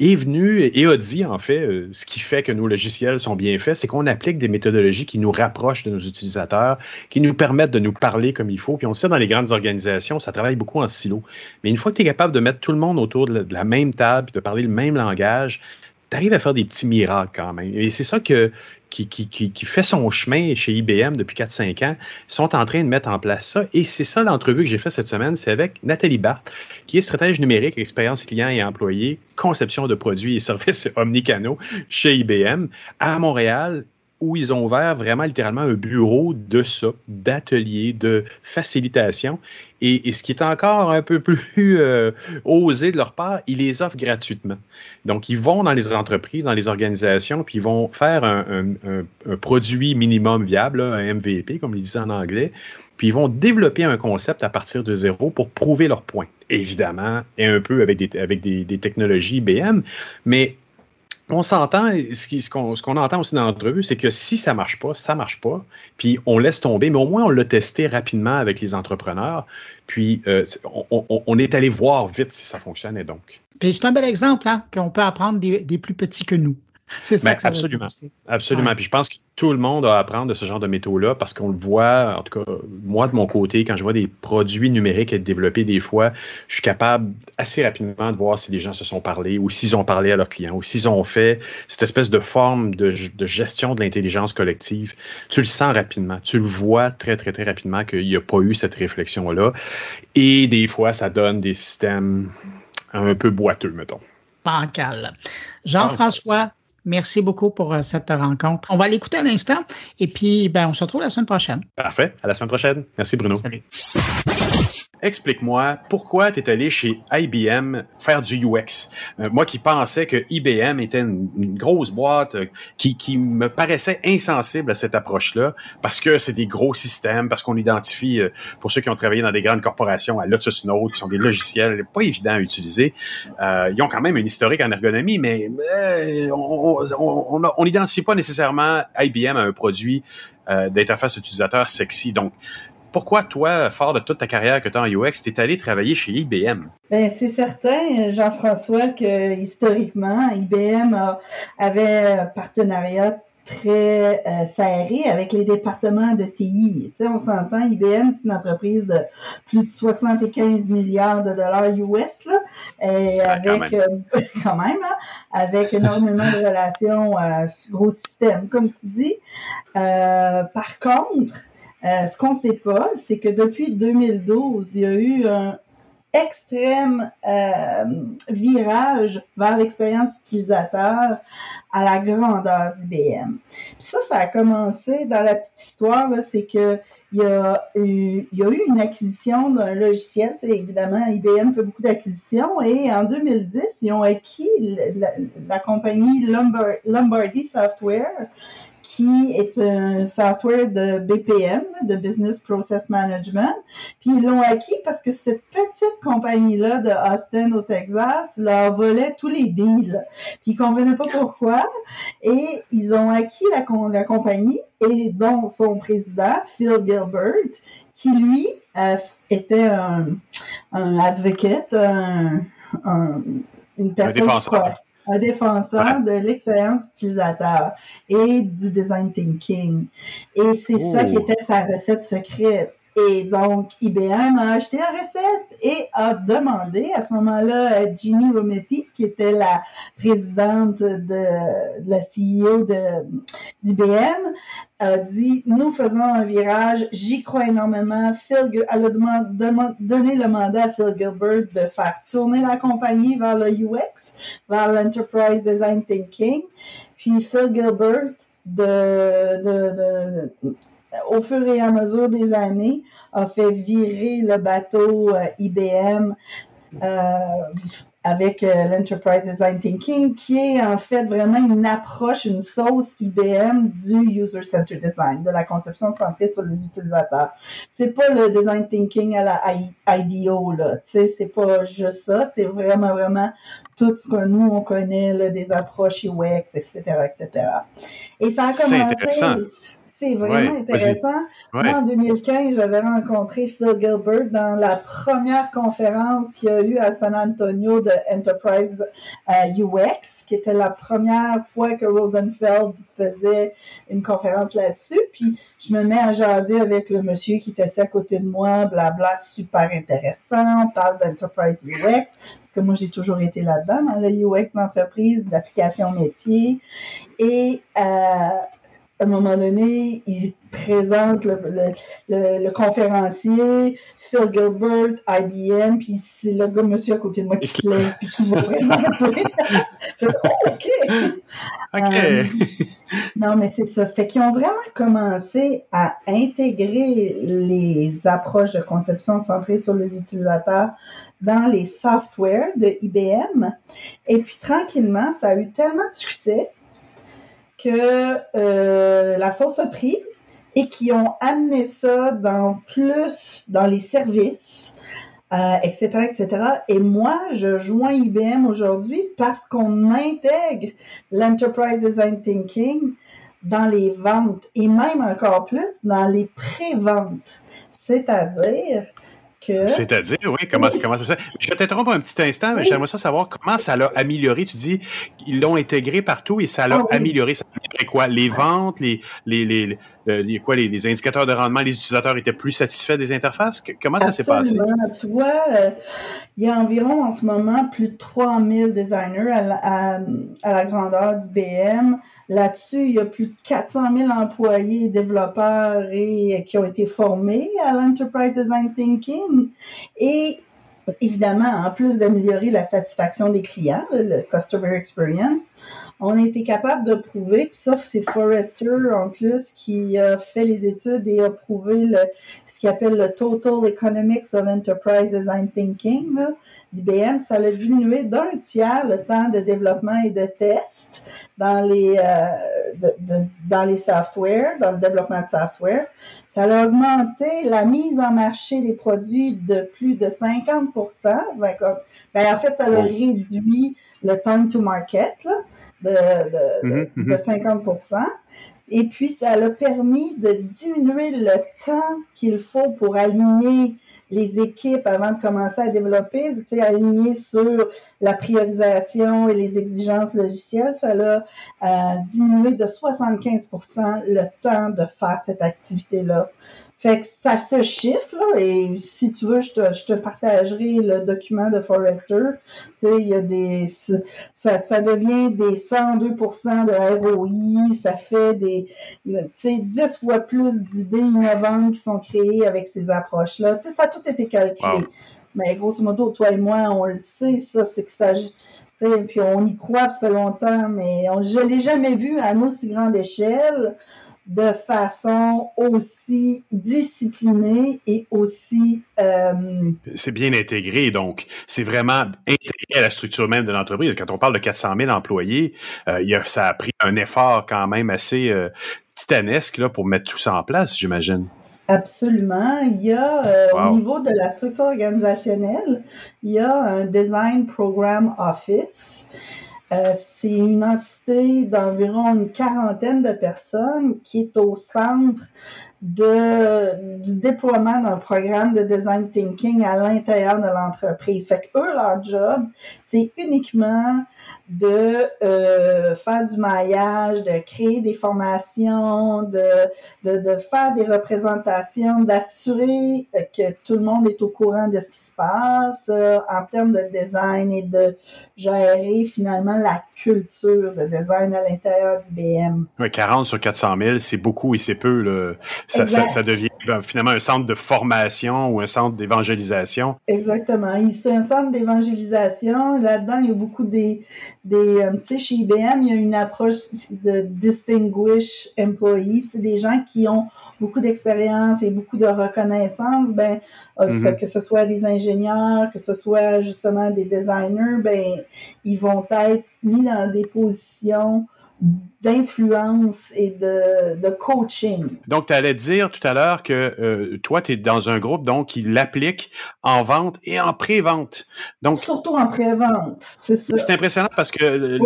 est venu et a dit, en fait, euh, ce qui fait que nos logiciels sont bien faits, c'est qu'on applique des méthodologies qui nous rapprochent de nos utilisateurs, qui nous permettent de nous parler comme il faut. Puis on sait, dans les grandes organisations, ça travaille beaucoup en silo. Mais une fois que tu es capable de mettre tout le monde autour de la, même table, et de parler le même langage, tu arrives à faire des petits miracles quand même. Et c'est ça que, qui, fait son chemin chez IBM depuis 4-5 ans, sont en train de mettre en place ça. Et c'est ça l'entrevue que j'ai fait cette semaine, c'est avec Nathalie Barthes, qui est stratège numérique, expérience client et employé, conception de produits et <laughs> services omnicanaux chez IBM à Montréal où ils ont ouvert vraiment littéralement un bureau de ça, d'atelier, de facilitation. Et, ce qui est encore un peu plus euh, osé de leur part, ils les offrent gratuitement. Donc, ils vont dans les entreprises, dans les organisations, puis ils vont faire un, produit minimum viable, un MVP, comme ils disent en anglais, puis ils vont développer un concept à partir de zéro pour prouver leur point. Évidemment, et un peu avec des, technologies IBM, mais on s'entend, ce qu'on entend aussi dans l'entrevue, c'est que si ça marche pas, ça marche pas, puis on laisse tomber, mais au moins on l'a testé rapidement avec les entrepreneurs, puis euh, on, est allé voir vite si ça fonctionnait donc. Puis c'est un bel exemple hein, qu'on peut apprendre des, plus petits que nous. C'est ça. Ben, ça absolument. Absolument. Puis je pense que tout le monde a à apprendre de ce genre de métaux-là parce qu'on le voit, en tout cas, moi de mon côté, quand je vois des produits numériques être développés, des fois, je suis capable assez rapidement de voir si les gens se sont parlé ou s'ils ont parlé à leurs clients ou s'ils ont fait cette espèce de forme de, de gestion de l'intelligence collective. Tu le sens rapidement. Tu le vois très, très, très rapidement qu'il n'y a pas eu cette réflexion-là. Et des fois, ça donne des systèmes un peu boiteux, mettons. bancal. Jean-François, merci beaucoup pour euh, cette rencontre. On va l'écouter à l'instant et puis ben, on se retrouve la semaine prochaine. Parfait. À la semaine prochaine. Merci Bruno. Salut. Explique-moi pourquoi tu es allé chez IBM faire du UX. Euh, moi qui pensais que IBM était une, une grosse boîte euh, qui, qui me paraissait insensible à cette approche-là parce que c'est des gros systèmes, parce qu'on identifie, euh, pour ceux qui ont travaillé dans des grandes corporations, à Lotus Note, qui sont des logiciels pas évidents à utiliser. Ils ont quand même un historique en ergonomie, mais on n'identifie pas nécessairement IBM à un produit d'interface utilisateur sexy. Donc, pourquoi toi, fort de toute ta carrière que tu as en UX, tu es allé travailler chez IBM? Ben, c'est certain, Jean-François, que historiquement, IBM avait un partenariat très euh, serré avec les départements de TI. Tu sais, on s'entend, IBM, c'est une entreprise de plus de 75 milliards de dollars US, là, et avec, <laughs> quand même, euh, hein, avec énormément de relations à ce gros système, comme tu dis. Euh, par contre, euh, ce qu'on ne sait pas, c'est que depuis 2012, il y a eu un extrême euh, virage vers l'expérience utilisateur à la grandeur d'IBM. ça, ça a commencé dans la petite histoire, c'est que il y, a eu, une acquisition d'un logiciel. Évidemment, IBM fait beaucoup d'acquisitions et en 2010, ils ont acquis la, compagnie Lombard, Lombardy Software qui est un software de BPM, de Business Process Management. Puis ils l'ont acquis parce que cette petite compagnie-là de Austin au Texas leur volait tous les deals. Puis ils comprenaient pas pourquoi. Et ils ont acquis la, la compagnie et dont son président, Phil Gilbert, qui lui euh, était un, un advocate, un, une personne un défenseur de l'expérience utilisateur et du design thinking. Et c'est ça qui oh. était sa recette secrète. Et donc, IBM a acheté la recette et a demandé à ce moment-là Ginny Rometty, qui était la présidente de, la CEO d'IBM, a dit nous faisons un virage, j'y crois énormément. Phil, elle a donné le mandat à Phil Gilbert de faire tourner la compagnie vers le UX, vers l'enterprise design thinking. Puis Phil Gilbert de au fur et à mesure des années, a fait virer le bateau euh, IBM euh, avec euh, l'Enterprise Design Thinking, qui est en fait vraiment une approche, une sauce IBM du User-Centered Design, de la conception centrée sur les utilisateurs. C'est pas le Design Thinking à la IDEO, là. Tu sais, c'est pas juste ça. C'est vraiment, vraiment tout ce que nous, on connaît, là, des approches UX, etc., etc. Et ça a commencé... C'est vraiment intéressant. Moi, en 2015, j'avais rencontré Phil Gilbert dans la première conférence qu'il y a eu à San Antonio de Enterprise UX, euh, qui était la première fois que Rosenfeld faisait une conférence là-dessus. Puis je me mets à jaser avec le monsieur qui était assis à côté de moi, blabla, super intéressant. On parle d'Enterprise UX, parce que moi, j'ai toujours été là-dedans, dans le UX d'entreprise, d'application métier. Et euh, à un moment donné, il présente le, le, le, conférencier, Phil Gilbert, IBM, puis c'est le gars, monsieur à côté de moi qui se lève, puis qui va <laughs> je oh, OK! OK. Euh, non, mais c'est ça. fait qu'ils ont vraiment commencé à intégrer les approches de conception centrées sur les utilisateurs dans les softwares de IBM. Et puis, tranquillement, ça a eu tellement de succès que euh, la sauce a pris et qui ont amené ça dans plus dans les services, etc., euh, etc. Et moi, je joins IBM aujourd'hui parce qu'on intègre l'enterprise design thinking dans les ventes et même encore plus dans les pré-ventes. C'est-à-dire c'est-à-dire, oui, comment, comment ça se fait? Je vais t'interrompre un petit instant, mais j'aimerais ça savoir comment ça l'a amélioré. Tu dis qu'ils l'ont intégré partout et ça l'a ah amélioré. Ça a quoi? Les ventes, les, les, les, les quoi, les, indicateurs de rendement, les utilisateurs étaient plus satisfaits des interfaces? Comment ça s'est passé? Tu vois, euh, il y a environ en ce moment plus de 3000 designers à à la grandeur d'IBM. Là-dessus, il y a plus de 400 000 employés développeurs et, qui ont été formés à l'Enterprise Design Thinking. Et évidemment, en plus d'améliorer la satisfaction des clients, le customer experience, on a été capable de prouver, puis ça, c'est Forrester en plus qui a fait les études et a prouvé le, ce qu'il appelle le Total Economics of Enterprise Design Thinking d'IBM. Ça a diminué d'un tiers le temps de développement et de test dans les, euh, dans les softwares, dans le développement de software. Ça a augmenté la mise en marché des produits de plus de 50% ben, ben, En fait, ça a réduit le time to market de, de, 50 mhm, mhm. Et puis, ça a permis de diminuer le temps qu'il faut pour aligner les équipes avant de commencer à développer, tu sais, aligner sur la priorisation et les exigences logicielles, ça a euh, diminué de 75% le temps de faire cette activité-là. Fait que ça se chiffre, là, et si tu veux, je te, je te partagerai le document de Forrester. Tu sais, il y a des, ça, ça devient des 102% de ROI, ça fait des, tu sais, 10 fois plus d'idées innovantes qui sont créées avec ces approches-là. Tu sais, ça a tout été calculé. Mais grosso modo, toi et moi, on le sait, ça, c'est que ça, puis on y croit, ça fait longtemps, mais on, je l'ai jamais vu à une aussi grande échelle de façon aussi disciplinée et aussi... Euh, c'est bien intégré, donc. C'est vraiment intégré à la structure même de l'entreprise. Quand on parle de 400 000 employés, euh, il a, ça a pris un effort quand même assez euh, titanesque là, pour mettre tout ça en place, j'imagine. Absolument. Il y a, au niveau de la structure organisationnelle, il y a un Design Program Office euh, c'est une entité d'environ une quarantaine de personnes qui est au centre de, du déploiement d'un programme de design thinking à l'intérieur de l'entreprise. Fait que eux, leur job, c'est uniquement de euh, faire du maillage, de créer des formations, de, de, de faire des représentations, d'assurer que tout le monde est au courant de ce qui se passe euh, en termes de design et de gérer finalement la culture de design à l'intérieur du BM. Oui, 40 sur 400 000, c'est beaucoup et c'est peu. Ça, ça, ça, devient ben, finalement un centre de formation ou un centre d'évangélisation. Exactement. C'est un centre d'évangélisation. Là-dedans, il y a beaucoup des, des euh, tu sais, chez IBM, il y a une approche de distinguish employee, des gens qui ont beaucoup d'expérience et beaucoup de reconnaissance, ben, euh, mm-hmm. que ce soit des ingénieurs, que ce soit justement des designers, ben, ils vont être mis dans des positions d'influence et de, de, coaching. Donc, tu allais dire tout à l'heure que euh, toi, tu es dans un groupe donc qui l'applique en vente et en pré-vente. Donc Surtout en pré-vente, c'est ça. C'est impressionnant parce que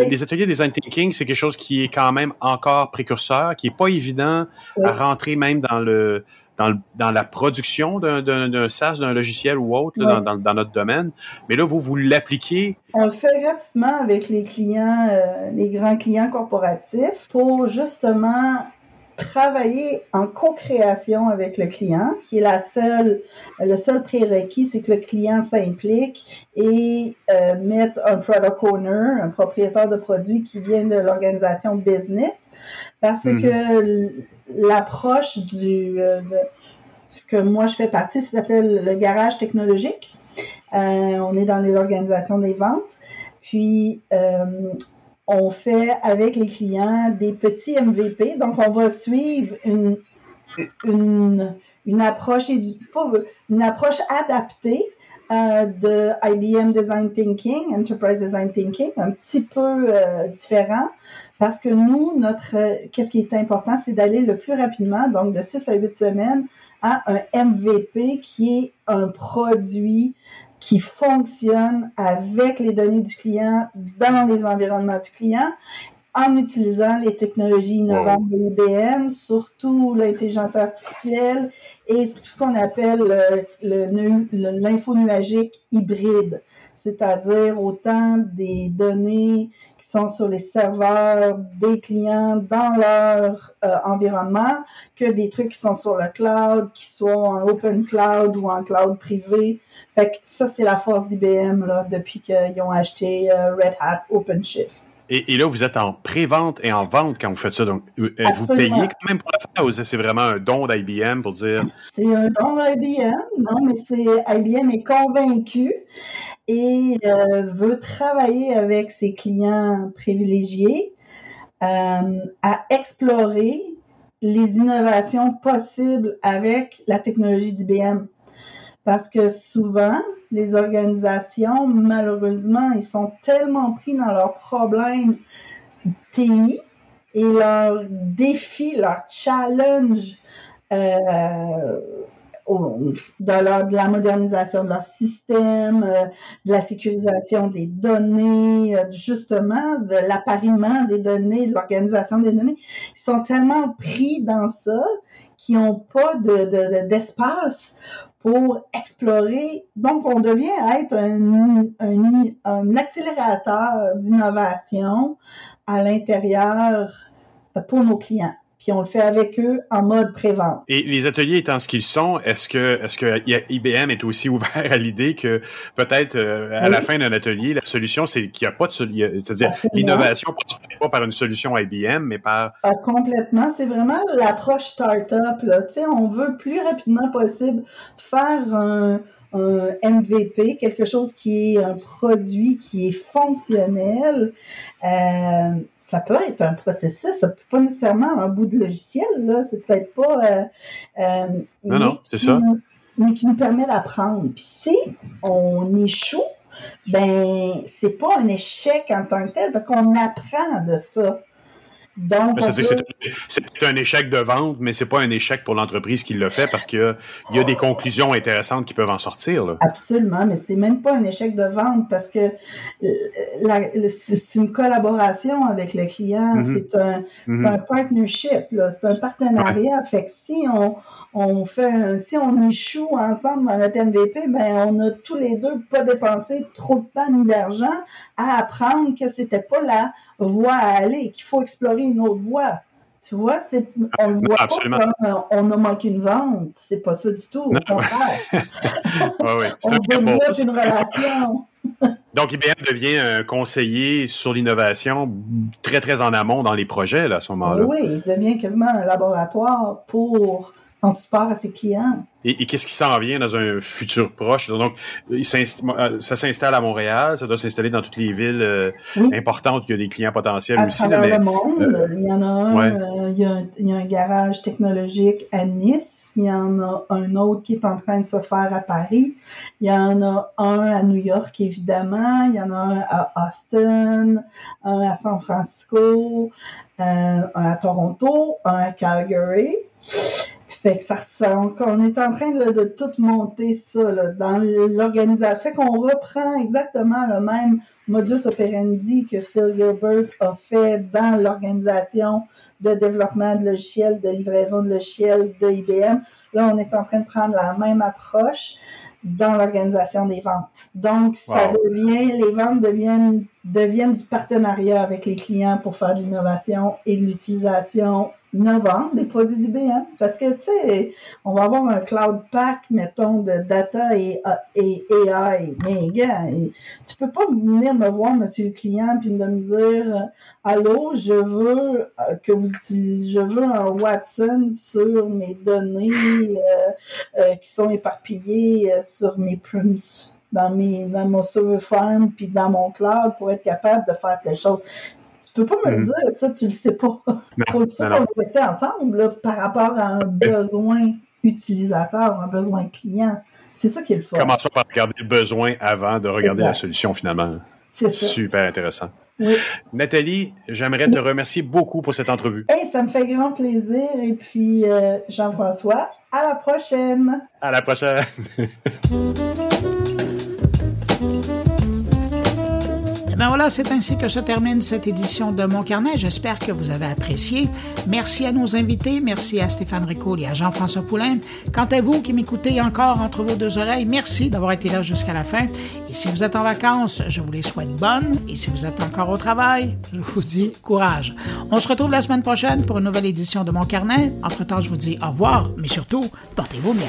les ateliers design thinking, c'est quelque chose qui est quand même encore précurseur, qui est pas évident à rentrer même dans le dans, dans la production d'un SaaS, d'un logiciel ou autre dans, dans, notre domaine. Mais là, vous, vous l'appliquez. On le fait gratuitement avec les clients, euh, les grands clients corporatifs pour justement travailler en co-création avec le client, qui est la seule, le seul prérequis, c'est que le client s'implique et euh, mette un product owner, un propriétaire de produit qui vient de l'organisation business, parce mhm. que l'approche du euh, ce que moi je fais partie, ça s'appelle le garage technologique. Euh, on est dans l'organisation des ventes. Puis euh, on fait avec les clients des petits MVP. Donc, on va suivre une, approche adaptée euh, de IBM Design Thinking, Enterprise Design Thinking, un petit peu euh, différent. Parce que nous, notre, qu'est-ce qui est important, c'est d'aller le plus rapidement, donc de 6 à 8 semaines, à un MVP qui est un produit qui fonctionne avec les données du client dans les environnements du client en utilisant les technologies innovantes de l'IBM, surtout l'intelligence artificielle et ce qu'on appelle l'info nuagique hybride, c'est-à-dire autant des données qui sont sur les serveurs des clients dans leur euh, environnement que des trucs qui sont sur le cloud, qui sont en open cloud ou en cloud privé. Fait que ça, c'est la force d'IBM là, depuis qu'ils ont acheté euh, Red Hat OpenShift. Et, là, vous êtes en pré-vente et en vente quand vous faites ça. Donc, euh, vous payez quand même pour la faire ou c'est vraiment un don d'IBM pour dire? C'est un don d'IBM, non, mais c'est IBM est convaincu et euh, veut travailler avec ses clients privilégiés euh, à explorer les innovations possibles avec la technologie d'IBM. Parce que souvent, les organisations, malheureusement, ils sont tellement pris dans leurs problèmes TI et leurs défis, leurs challenges euh, de, la modernisation de leur système, euh, de la sécurisation des données, euh, justement, de l'appariement des données, de l'organisation des données. Ils sont tellement pris dans ça qu'ils n'ont pas d'espace pour explorer. Donc, on devient être un, accélérateur d'innovation à l'intérieur pour nos clients puis on le fait avec eux en mode prévente. Et les ateliers étant ce qu'ils sont, est-ce que est-ce que IBM est aussi <laughs> ouvert à l'idée que peut-être euh, à la fin d'un atelier, la solution c'est qu'il n'y a pas de solution, c'est-à-dire l'innovation ne pas par une solution IBM, mais par ah, complètement. C'est vraiment l'approche startup. Là. Tu sais, on veut plus rapidement possible faire un, un MVP, quelque chose qui est un produit qui est fonctionnel. Euh, ça peut être un processus, ça peut pas nécessairement un bout de logiciel, là, c'est peut-être pas. Euh, euh, non, non, c'est ça. Mais qui nous permet d'apprendre. Puis si on échoue, ben c'est pas un échec en tant que tel, parce qu'on apprend de ça. Donc, c'est un échec de vente, mais c'est pas un échec pour l'entreprise qui le fait parce qu'il y, a des conclusions intéressantes qui peuvent en sortir. Absolument, mais c'est même pas un échec de vente parce que euh, c'est une collaboration avec le client, mm-hmm. c'est un, mm-hmm. un, partnership, c'est un partenariat. Fait que si on, on fait, si on échoue ensemble dans notre MVP, ben on a tous les deux pas dépensé trop de temps ni d'argent à apprendre que c'était pas la voie à aller, qu'il faut explorer une autre voie. Tu vois, c'est, on le voit pas comme euh, on a manqué une vente. C'est pas ça du tout. Au contraire. <laughs> on développe une relation. <laughs> Donc, IBM devient un conseiller sur l'innovation très, très en amont dans les projets là, à ce moment-là. Oui, il devient quasiment un laboratoire pour en support à ses clients. Et, qu'est-ce qui s'en vient dans un futur proche? Donc, euh, ça s'installe à Montréal, ça doit s'installer dans toutes les villes euh, importantes où il y a des clients potentiels à aussi. Le monde, euh, il y en a un, il, y a il, y a un, garage technologique à Nice, il y en a un autre qui est en train de se faire à Paris, il y en a un à New York, évidemment, il y en a un à Austin, un à San Francisco, un à Toronto, un à Calgary. Fait que ça, on est en train de, tout monter ça là, dans l'organisation. Fait qu'on reprend exactement le même modus operandi que Phil Gilbert a fait dans l'organisation de développement de logiciels, de livraison de logiciels de IBM. Là, on est en train de prendre la même approche dans l'organisation des ventes. Donc, ça devient, les ventes deviennent, deviennent du partenariat avec les clients pour faire de l'innovation et de l'utilisation innovante des produits d'IBM. Parce que, tu sais, on va avoir un cloud pack, mettons, de data et, et AI. Mais, gars, tu peux pas venir me voir, monsieur le client, puis me dire, allô, je veux euh, que vous utilisez, je veux un Watson sur mes données euh, euh, qui sont éparpillées sur mes dans mes dans mon server farm puis dans mon cloud pour être capable de faire telle chose. Tu peux pas me le mhm. dire, ça, tu le sais pas. Il <laughs> faut qu'on le ensemble par rapport à un besoin utilisateur, un besoin client. C'est ça qui est le fun. Commençons par regarder le besoin avant de regarder la solution finalement. C'est Super intéressant. Nathalie, j'aimerais te remercier beaucoup pour cette entrevue. ça me fait grand plaisir. Et puis, euh, Jean-François, à la prochaine. À la prochaine. <laughs> Ben voilà, c'est ainsi que se termine cette édition de Mon Carnet. J'espère que vous avez apprécié. Merci à nos invités, merci à Stéphane Ricoul et à Jean-François Poulain. Quant à vous qui m'écoutez encore entre vos deux oreilles, merci d'avoir été là jusqu'à la fin. Et si vous êtes en vacances, je vous les souhaite bonnes. Et si vous êtes encore au travail, je vous dis courage. On se retrouve la semaine prochaine pour une nouvelle édition de Mon Carnet. Entre-temps, je vous dis au revoir, mais surtout, portez-vous bien.